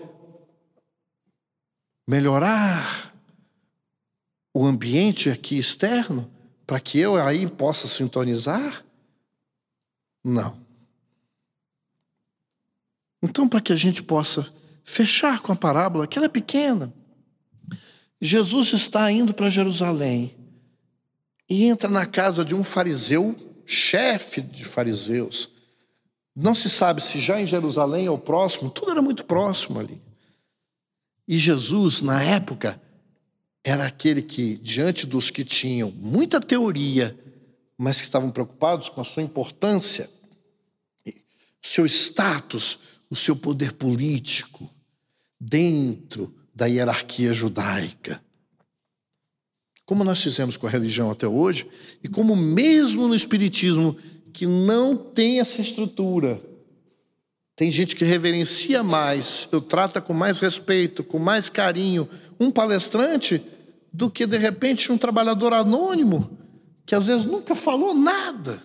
melhorar o ambiente aqui externo para que eu aí possa sintonizar? Não. Então, para que a gente possa fechar com a parábola, que ela é pequena, Jesus está indo para Jerusalém e entra na casa de um fariseu, chefe de fariseus. Não se sabe se já em Jerusalém ou próximo, tudo era muito próximo ali. E Jesus, na época, era aquele que, diante dos que tinham muita teoria, mas que estavam preocupados com a sua importância, seu status, o seu poder político, dentro da hierarquia judaica. Como nós fizemos com a religião até hoje, e como mesmo no Espiritismo, que não tem essa estrutura, tem gente que reverencia mais, eu trata com mais respeito, com mais carinho, um palestrante do que de repente um trabalhador anônimo que às vezes nunca falou nada.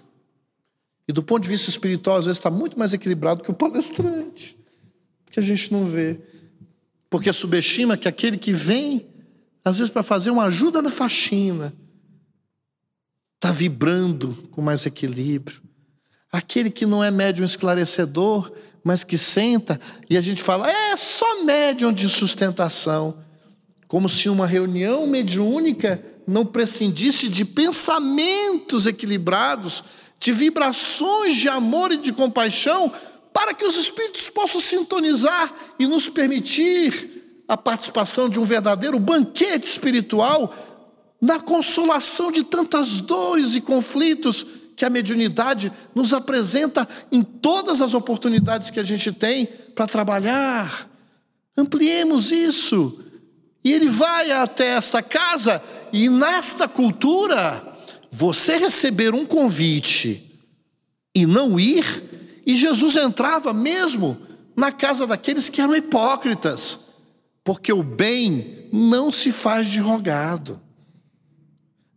E do ponto de vista espiritual, às vezes está muito mais equilibrado que o palestrante, que a gente não vê. Porque subestima que aquele que vem, às vezes para fazer uma ajuda na faxina, está vibrando com mais equilíbrio. Aquele que não é médium esclarecedor, mas que senta e a gente fala, é só médium de sustentação. Como se uma reunião mediúnica não prescindisse de pensamentos equilibrados, de vibrações de amor e de compaixão, para que os espíritos possam sintonizar e nos permitir a participação de um verdadeiro banquete espiritual na consolação de tantas dores e conflitos que a mediunidade nos apresenta em todas as oportunidades que a gente tem para trabalhar. Ampliemos isso. E ele vai até esta casa, e nesta cultura, você receber um convite e não ir, e Jesus entrava mesmo na casa daqueles que eram hipócritas, porque o bem não se faz de rogado.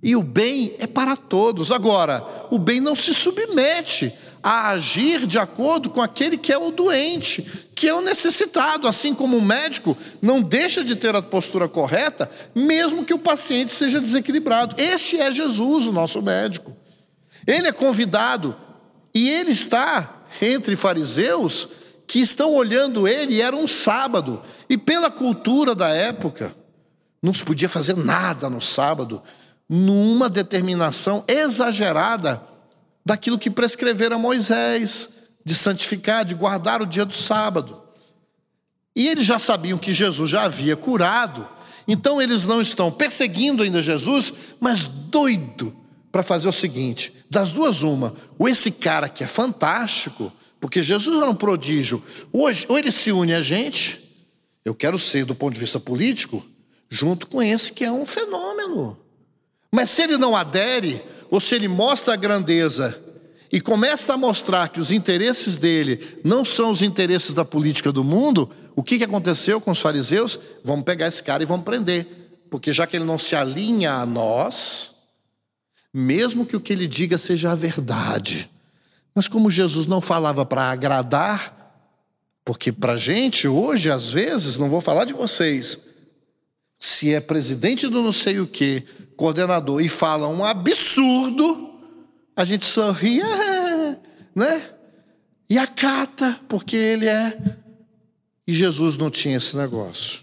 E o bem é para todos. Agora, o bem não se submete a agir de acordo com aquele que é o doente, que é o necessitado, assim como o médico não deixa de ter a postura correta, mesmo que o paciente seja desequilibrado. Este é Jesus, o nosso médico. Ele é convidado e ele está entre fariseus que estão olhando ele, e era um sábado, e pela cultura da época, não se podia fazer nada no sábado, numa determinação exagerada daquilo que prescrevera Moisés, de santificar, de guardar o dia do sábado. E eles já sabiam que Jesus já havia curado, então eles não estão perseguindo ainda Jesus, mas doido para fazer o seguinte: das duas, uma, ou esse cara que é fantástico, porque Jesus era um prodígio, hoje, ou ele se une a gente, eu quero ser, do ponto de vista político, junto com esse que é um fenômeno. Mas se ele não adere, ou se ele mostra a grandeza e começa a mostrar que os interesses dele não são os interesses da política do mundo, o que, que aconteceu com os fariseus? Vamos pegar esse cara e vamos prender. Porque já que ele não se alinha a nós, mesmo que o que ele diga seja a verdade, mas como Jesus não falava para agradar, porque para gente hoje, às vezes, não vou falar de vocês, se é presidente do não sei o que, coordenador, e fala um absurdo, a gente sorri, né? E acata, porque ele é. E Jesus não tinha esse negócio.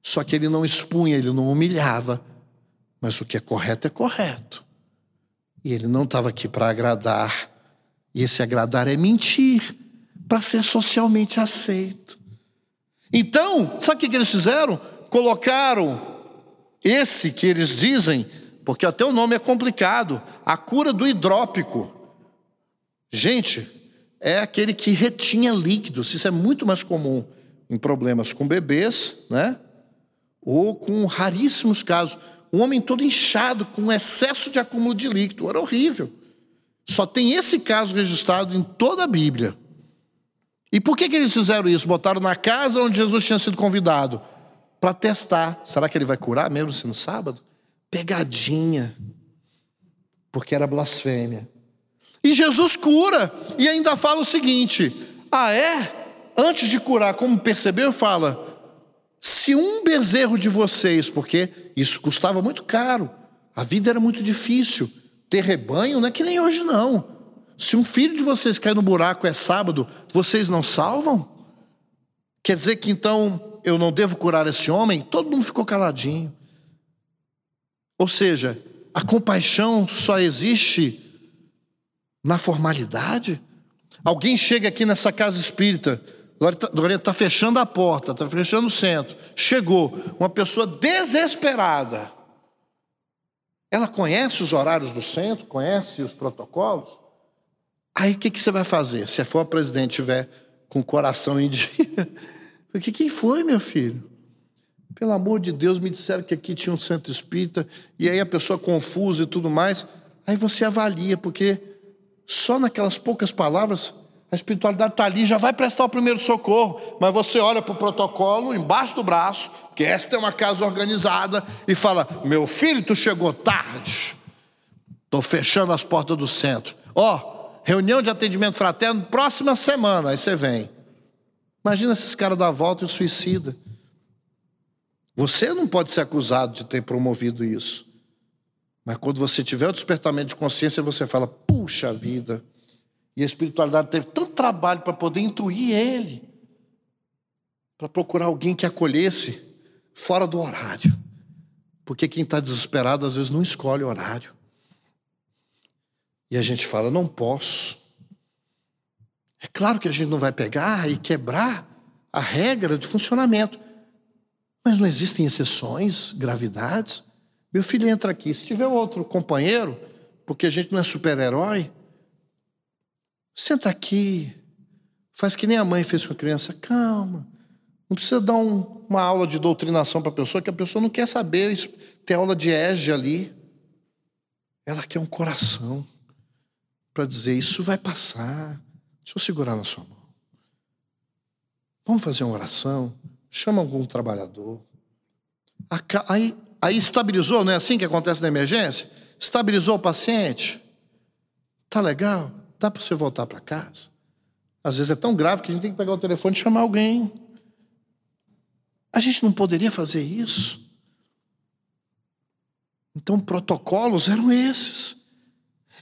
Só que ele não expunha, ele não humilhava. Mas o que é correto é correto. E ele não estava aqui para agradar. E esse agradar é mentir, para ser socialmente aceito. Então, sabe o que eles fizeram? Colocaram esse que eles dizem porque até o nome é complicado. A cura do hidrópico. Gente, é aquele que retinha líquidos. Isso é muito mais comum em problemas com bebês, né? Ou com raríssimos casos. Um homem todo inchado, com excesso de acúmulo de líquido. Era horrível. Só tem esse caso registrado em toda a Bíblia. E por que, que eles fizeram isso? Botaram na casa onde Jesus tinha sido convidado para testar. Será que ele vai curar mesmo sendo sábado? pegadinha, porque era blasfêmia. E Jesus cura e ainda fala o seguinte: ah, é? Antes de curar, como percebeu, fala: se um bezerro de vocês, porque isso custava muito caro, a vida era muito difícil, ter rebanho não é que nem hoje não. Se um filho de vocês cair no buraco é sábado, vocês não salvam? Quer dizer que então eu não devo curar esse homem? Todo mundo ficou caladinho. Ou seja, a compaixão só existe na formalidade? Alguém chega aqui nessa casa espírita, Lorena está fechando a porta, está fechando o centro. Chegou uma pessoa desesperada. Ela conhece os horários do centro, conhece os protocolos. Aí o que, que você vai fazer? Se for a presidente estiver com o coração em dia, o que, que foi, meu filho? Pelo amor de Deus, me disseram que aqui tinha um centro espírita, e aí a pessoa confusa e tudo mais. Aí você avalia, porque só naquelas poucas palavras a espiritualidade está ali, já vai prestar o primeiro socorro, mas você olha para o protocolo embaixo do braço, que esta é uma casa organizada, e fala: Meu filho, tu chegou tarde, estou fechando as portas do centro. Ó, oh, reunião de atendimento fraterno, próxima semana, aí você vem. Imagina esses caras dar a volta e suicida. Você não pode ser acusado de ter promovido isso. Mas quando você tiver o despertamento de consciência, você fala: puxa vida. E a espiritualidade teve tanto trabalho para poder intuir ele, para procurar alguém que acolhesse fora do horário. Porque quem está desesperado às vezes não escolhe o horário. E a gente fala: não posso. É claro que a gente não vai pegar e quebrar a regra de funcionamento. Mas não existem exceções, gravidades. Meu filho entra aqui, se tiver outro companheiro, porque a gente não é super-herói, senta aqui, faz que nem a mãe fez com a criança, calma. Não precisa dar um, uma aula de doutrinação para a pessoa, que a pessoa não quer saber, ter aula de ege ali. Ela quer um coração para dizer: Isso vai passar. Deixa eu segurar na sua mão. Vamos fazer uma oração. Chama algum trabalhador. Aí, aí estabilizou, não é assim que acontece na emergência? Estabilizou o paciente. Tá legal? Dá para você voltar para casa? Às vezes é tão grave que a gente tem que pegar o telefone e chamar alguém. A gente não poderia fazer isso. Então, protocolos eram esses.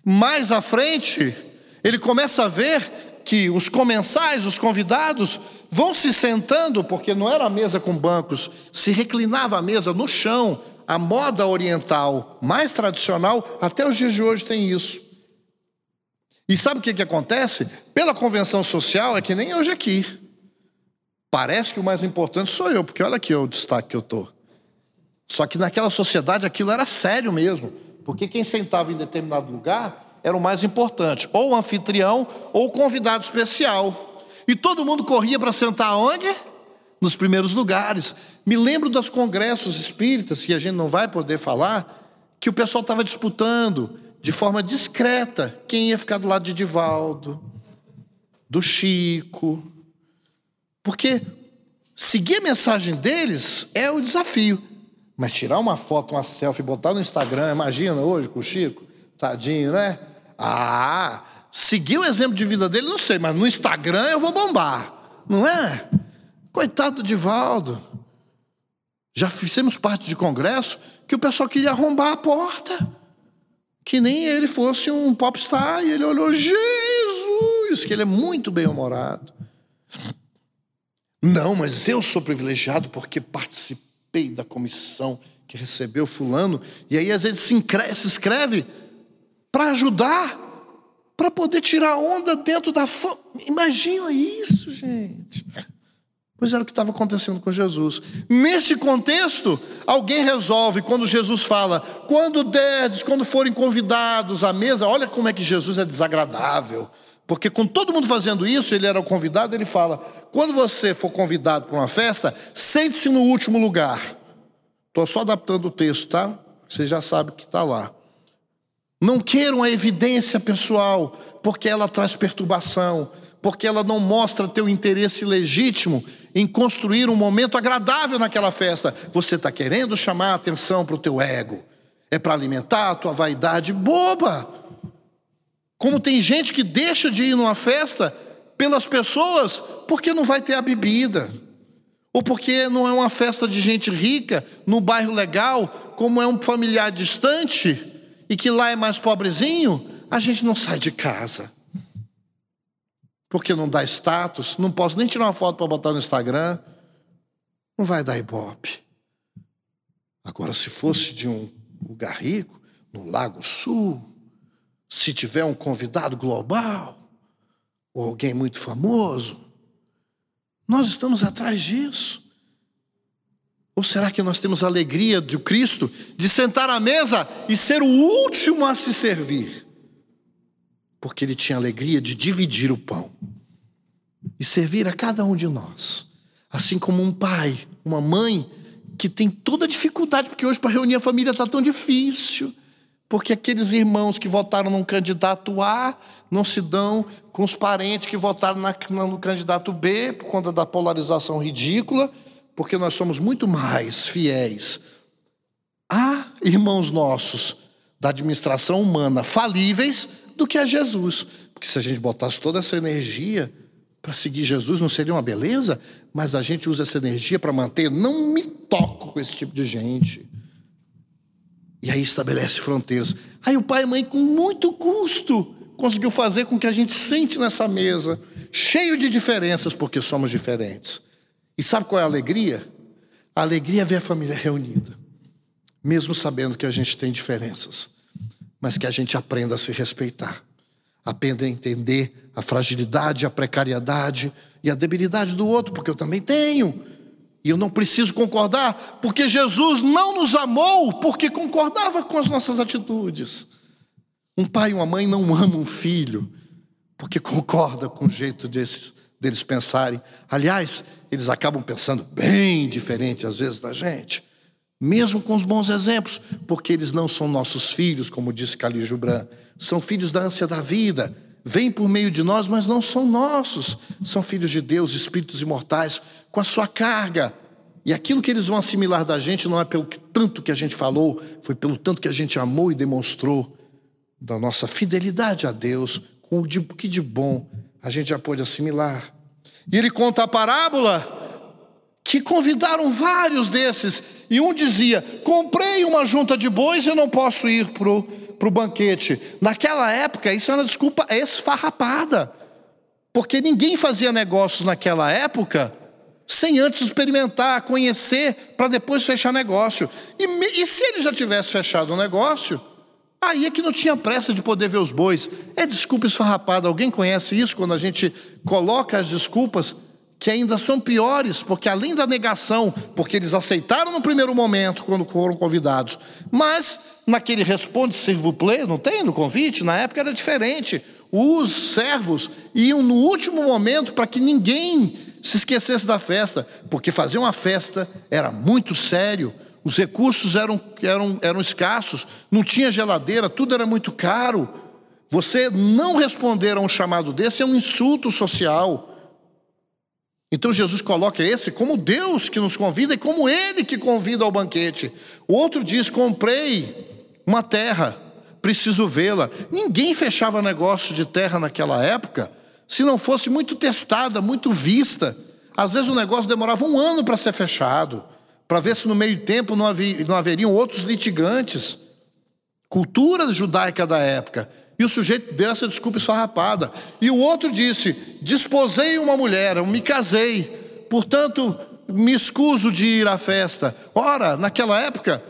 Mais à frente, ele começa a ver que os comensais, os convidados, vão se sentando, porque não era a mesa com bancos, se reclinava a mesa no chão, a moda oriental mais tradicional, até os dias de hoje tem isso. E sabe o que, que acontece? Pela convenção social, é que nem hoje aqui. Parece que o mais importante sou eu, porque olha aqui o destaque que eu estou. Só que naquela sociedade aquilo era sério mesmo, porque quem sentava em determinado lugar era o mais importante, ou o anfitrião ou o convidado especial. E todo mundo corria para sentar onde? Nos primeiros lugares. Me lembro dos congressos espíritas, que a gente não vai poder falar, que o pessoal estava disputando de forma discreta quem ia ficar do lado de Divaldo, do Chico. Porque seguir a mensagem deles é o desafio. Mas tirar uma foto, uma selfie, botar no Instagram, imagina hoje com o Chico, tadinho, né? Ah, seguir o exemplo de vida dele, não sei, mas no Instagram eu vou bombar, não é? Coitado do Divaldo. Já fizemos parte de congresso que o pessoal queria arrombar a porta. Que nem ele fosse um popstar. E ele olhou, Jesus, que ele é muito bem-humorado. Não, mas eu sou privilegiado porque participei da comissão que recebeu fulano. E aí às vezes se escreve para ajudar, para poder tirar onda dentro da... Imagina isso, gente. Pois era o que estava acontecendo com Jesus. Nesse contexto, alguém resolve, quando Jesus fala, quando derdes, quando forem convidados à mesa, olha como é que Jesus é desagradável. Porque com todo mundo fazendo isso, ele era o convidado, ele fala: quando você for convidado para uma festa, sente-se no último lugar. Estou só adaptando o texto, tá? Você já sabe que está lá. Não queiram a evidência pessoal, porque ela traz perturbação porque ela não mostra teu interesse legítimo em construir um momento agradável naquela festa. Você está querendo chamar a atenção para o teu ego, é para alimentar a tua vaidade boba. Como tem gente que deixa de ir numa festa pelas pessoas porque não vai ter a bebida, ou porque não é uma festa de gente rica, no bairro legal, como é um familiar distante e que lá é mais pobrezinho, a gente não sai de casa porque não dá status, não posso nem tirar uma foto para botar no Instagram, não vai dar ibope. Agora, se fosse de um lugar rico, no Lago Sul, se tiver um convidado global, ou alguém muito famoso, nós estamos atrás disso. Ou será que nós temos a alegria de Cristo de sentar à mesa e ser o último a se servir? porque ele tinha alegria de dividir o pão e servir a cada um de nós. Assim como um pai, uma mãe que tem toda a dificuldade, porque hoje para reunir a família está tão difícil. Porque aqueles irmãos que votaram num candidato A não se dão com os parentes que votaram na, no candidato B por conta da polarização ridícula, porque nós somos muito mais fiéis a irmãos nossos da administração humana falíveis do que a Jesus. Porque se a gente botasse toda essa energia para seguir Jesus, não seria uma beleza? Mas a gente usa essa energia para manter, não me toco com esse tipo de gente. E aí estabelece fronteiras. Aí o pai e mãe, com muito custo, conseguiu fazer com que a gente sente nessa mesa, cheio de diferenças, porque somos diferentes. E sabe qual é a alegria? A alegria é ver a família reunida, mesmo sabendo que a gente tem diferenças mas que a gente aprenda a se respeitar, aprenda a entender a fragilidade, a precariedade e a debilidade do outro, porque eu também tenho. E eu não preciso concordar, porque Jesus não nos amou porque concordava com as nossas atitudes. Um pai e uma mãe não amam um filho porque concorda com o jeito desses, deles pensarem. Aliás, eles acabam pensando bem diferente às vezes da gente mesmo com os bons exemplos, porque eles não são nossos filhos, como disse Khalil Gibran, são filhos da ânsia da vida, vêm por meio de nós, mas não são nossos, são filhos de Deus, espíritos imortais, com a sua carga. E aquilo que eles vão assimilar da gente não é pelo tanto que a gente falou, foi pelo tanto que a gente amou e demonstrou da nossa fidelidade a Deus, com o que de bom a gente já pôde assimilar. E ele conta a parábola que convidaram vários desses, e um dizia: Comprei uma junta de bois e não posso ir para o banquete. Naquela época, isso era uma desculpa esfarrapada, porque ninguém fazia negócios naquela época sem antes experimentar, conhecer, para depois fechar negócio. E, e se ele já tivesse fechado o negócio, aí é que não tinha pressa de poder ver os bois. É desculpa esfarrapada. Alguém conhece isso quando a gente coloca as desculpas que ainda são piores, porque além da negação, porque eles aceitaram no primeiro momento quando foram convidados, mas naquele responde servo play, não tem no convite, na época era diferente. Os servos iam no último momento para que ninguém se esquecesse da festa, porque fazer uma festa era muito sério. Os recursos eram, eram, eram escassos, não tinha geladeira, tudo era muito caro. Você não responder a um chamado desse é um insulto social. Então Jesus coloca esse como Deus que nos convida e como Ele que convida ao banquete. O outro diz: Comprei uma terra, preciso vê-la. Ninguém fechava negócio de terra naquela época se não fosse muito testada, muito vista. Às vezes o negócio demorava um ano para ser fechado, para ver se no meio tempo não, havia, não haveriam outros litigantes. Cultura judaica da época. E o sujeito deu essa desculpa esfarrapada. E o outro disse: Desposei uma mulher, eu me casei, portanto me escuso de ir à festa. Ora, naquela época,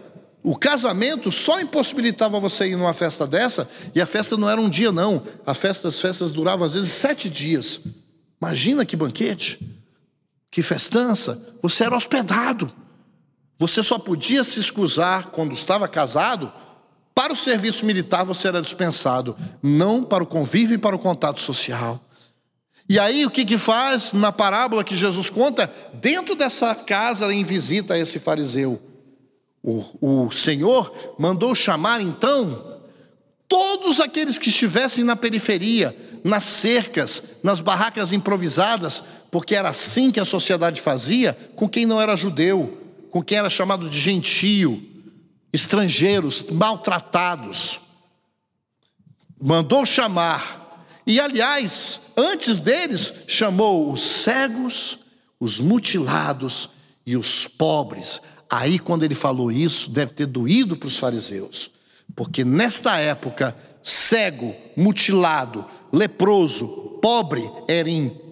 o casamento só impossibilitava você ir numa festa dessa, e a festa não era um dia, não. A festa, as festas duravam às vezes sete dias. Imagina que banquete, que festança. Você era hospedado. Você só podia se escusar quando estava casado para o serviço militar você era dispensado, não para o convívio e para o contato social. E aí o que que faz na parábola que Jesus conta? Dentro dessa casa em visita a esse fariseu, o, o Senhor mandou chamar então todos aqueles que estivessem na periferia, nas cercas, nas barracas improvisadas, porque era assim que a sociedade fazia com quem não era judeu, com quem era chamado de gentio estrangeiros maltratados. Mandou chamar. E, aliás, antes deles, chamou os cegos, os mutilados e os pobres. Aí, quando ele falou isso, deve ter doído para os fariseus. Porque nesta época, cego, mutilado, leproso, pobre era impuro,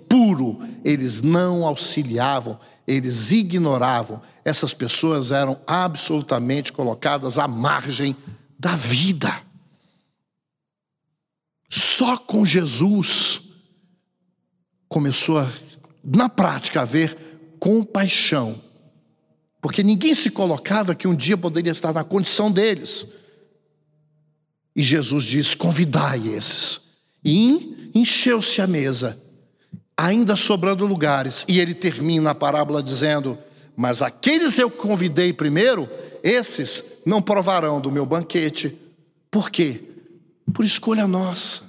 eles não auxiliavam, eles ignoravam. Essas pessoas eram absolutamente colocadas à margem da vida. Só com Jesus começou a, na prática, a haver compaixão. Porque ninguém se colocava que um dia poderia estar na condição deles. E Jesus diz: convidai esses. E encheu-se a mesa ainda sobrando lugares. E ele termina a parábola dizendo: Mas aqueles eu convidei primeiro, esses não provarão do meu banquete. Por quê? Por escolha nossa.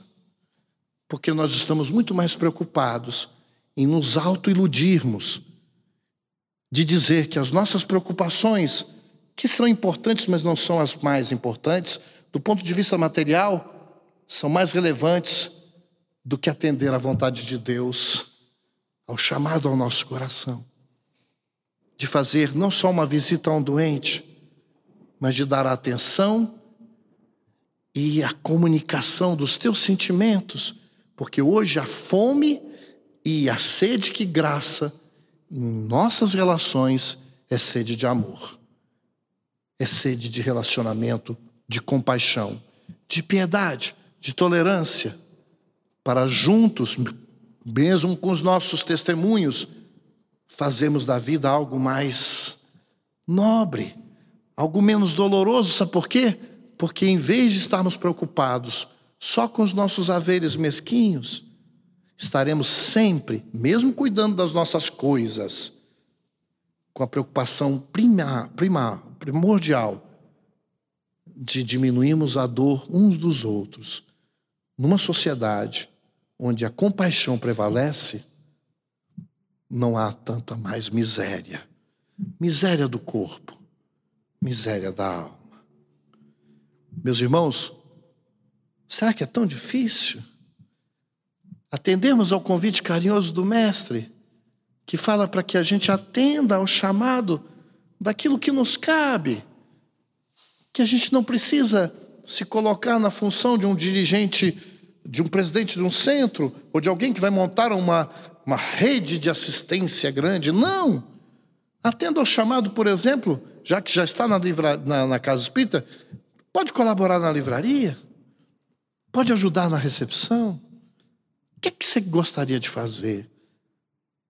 Porque nós estamos muito mais preocupados em nos autoiludirmos, de dizer que as nossas preocupações, que são importantes, mas não são as mais importantes, do ponto de vista material, são mais relevantes do que atender à vontade de Deus, ao chamado ao nosso coração, de fazer não só uma visita a um doente, mas de dar a atenção e a comunicação dos teus sentimentos, porque hoje a fome e a sede que graça em nossas relações é sede de amor, é sede de relacionamento, de compaixão, de piedade, de tolerância para juntos, mesmo com os nossos testemunhos, fazermos da vida algo mais nobre, algo menos doloroso. Sabe por quê? Porque em vez de estarmos preocupados só com os nossos haveres mesquinhos, estaremos sempre, mesmo cuidando das nossas coisas, com a preocupação prima, prima, primordial de diminuirmos a dor uns dos outros numa sociedade onde a compaixão prevalece, não há tanta mais miséria. Miséria do corpo, miséria da alma. Meus irmãos, será que é tão difícil atendermos ao convite carinhoso do Mestre, que fala para que a gente atenda ao chamado daquilo que nos cabe, que a gente não precisa se colocar na função de um dirigente de um presidente de um centro ou de alguém que vai montar uma, uma rede de assistência grande. Não! Atenda ao chamado, por exemplo, já que já está na, livra, na, na casa espírita, pode colaborar na livraria? Pode ajudar na recepção? O que, é que você gostaria de fazer?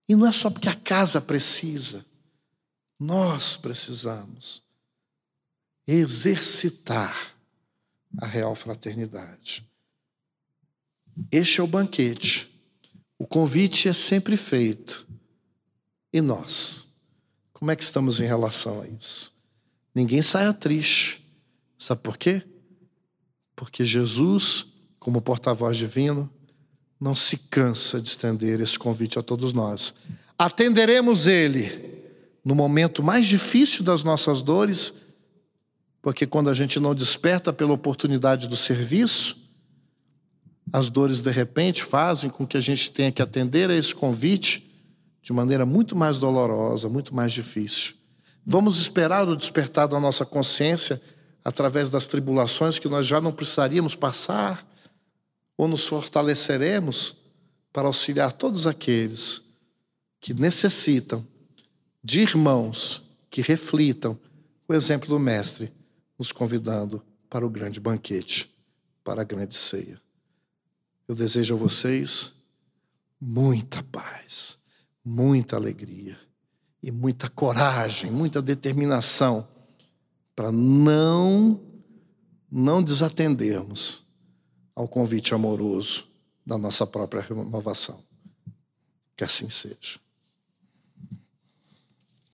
E não é só porque a casa precisa, nós precisamos exercitar a real fraternidade. Este é o banquete. O convite é sempre feito. E nós? Como é que estamos em relação a isso? ninguém saia triste. Sabe por quê? Porque Jesus, como porta-voz divino, não se cansa de estender esse convite a todos nós. Atenderemos Ele no momento mais difícil das nossas dores, porque quando a gente não desperta pela oportunidade do serviço, as dores de repente fazem com que a gente tenha que atender a esse convite de maneira muito mais dolorosa, muito mais difícil. Vamos esperar o despertar da nossa consciência através das tribulações que nós já não precisaríamos passar, ou nos fortaleceremos para auxiliar todos aqueles que necessitam de irmãos que reflitam o exemplo do Mestre, nos convidando para o grande banquete, para a grande ceia. Eu desejo a vocês muita paz, muita alegria e muita coragem, muita determinação para não não desatendermos ao convite amoroso da nossa própria renovação. Que assim seja.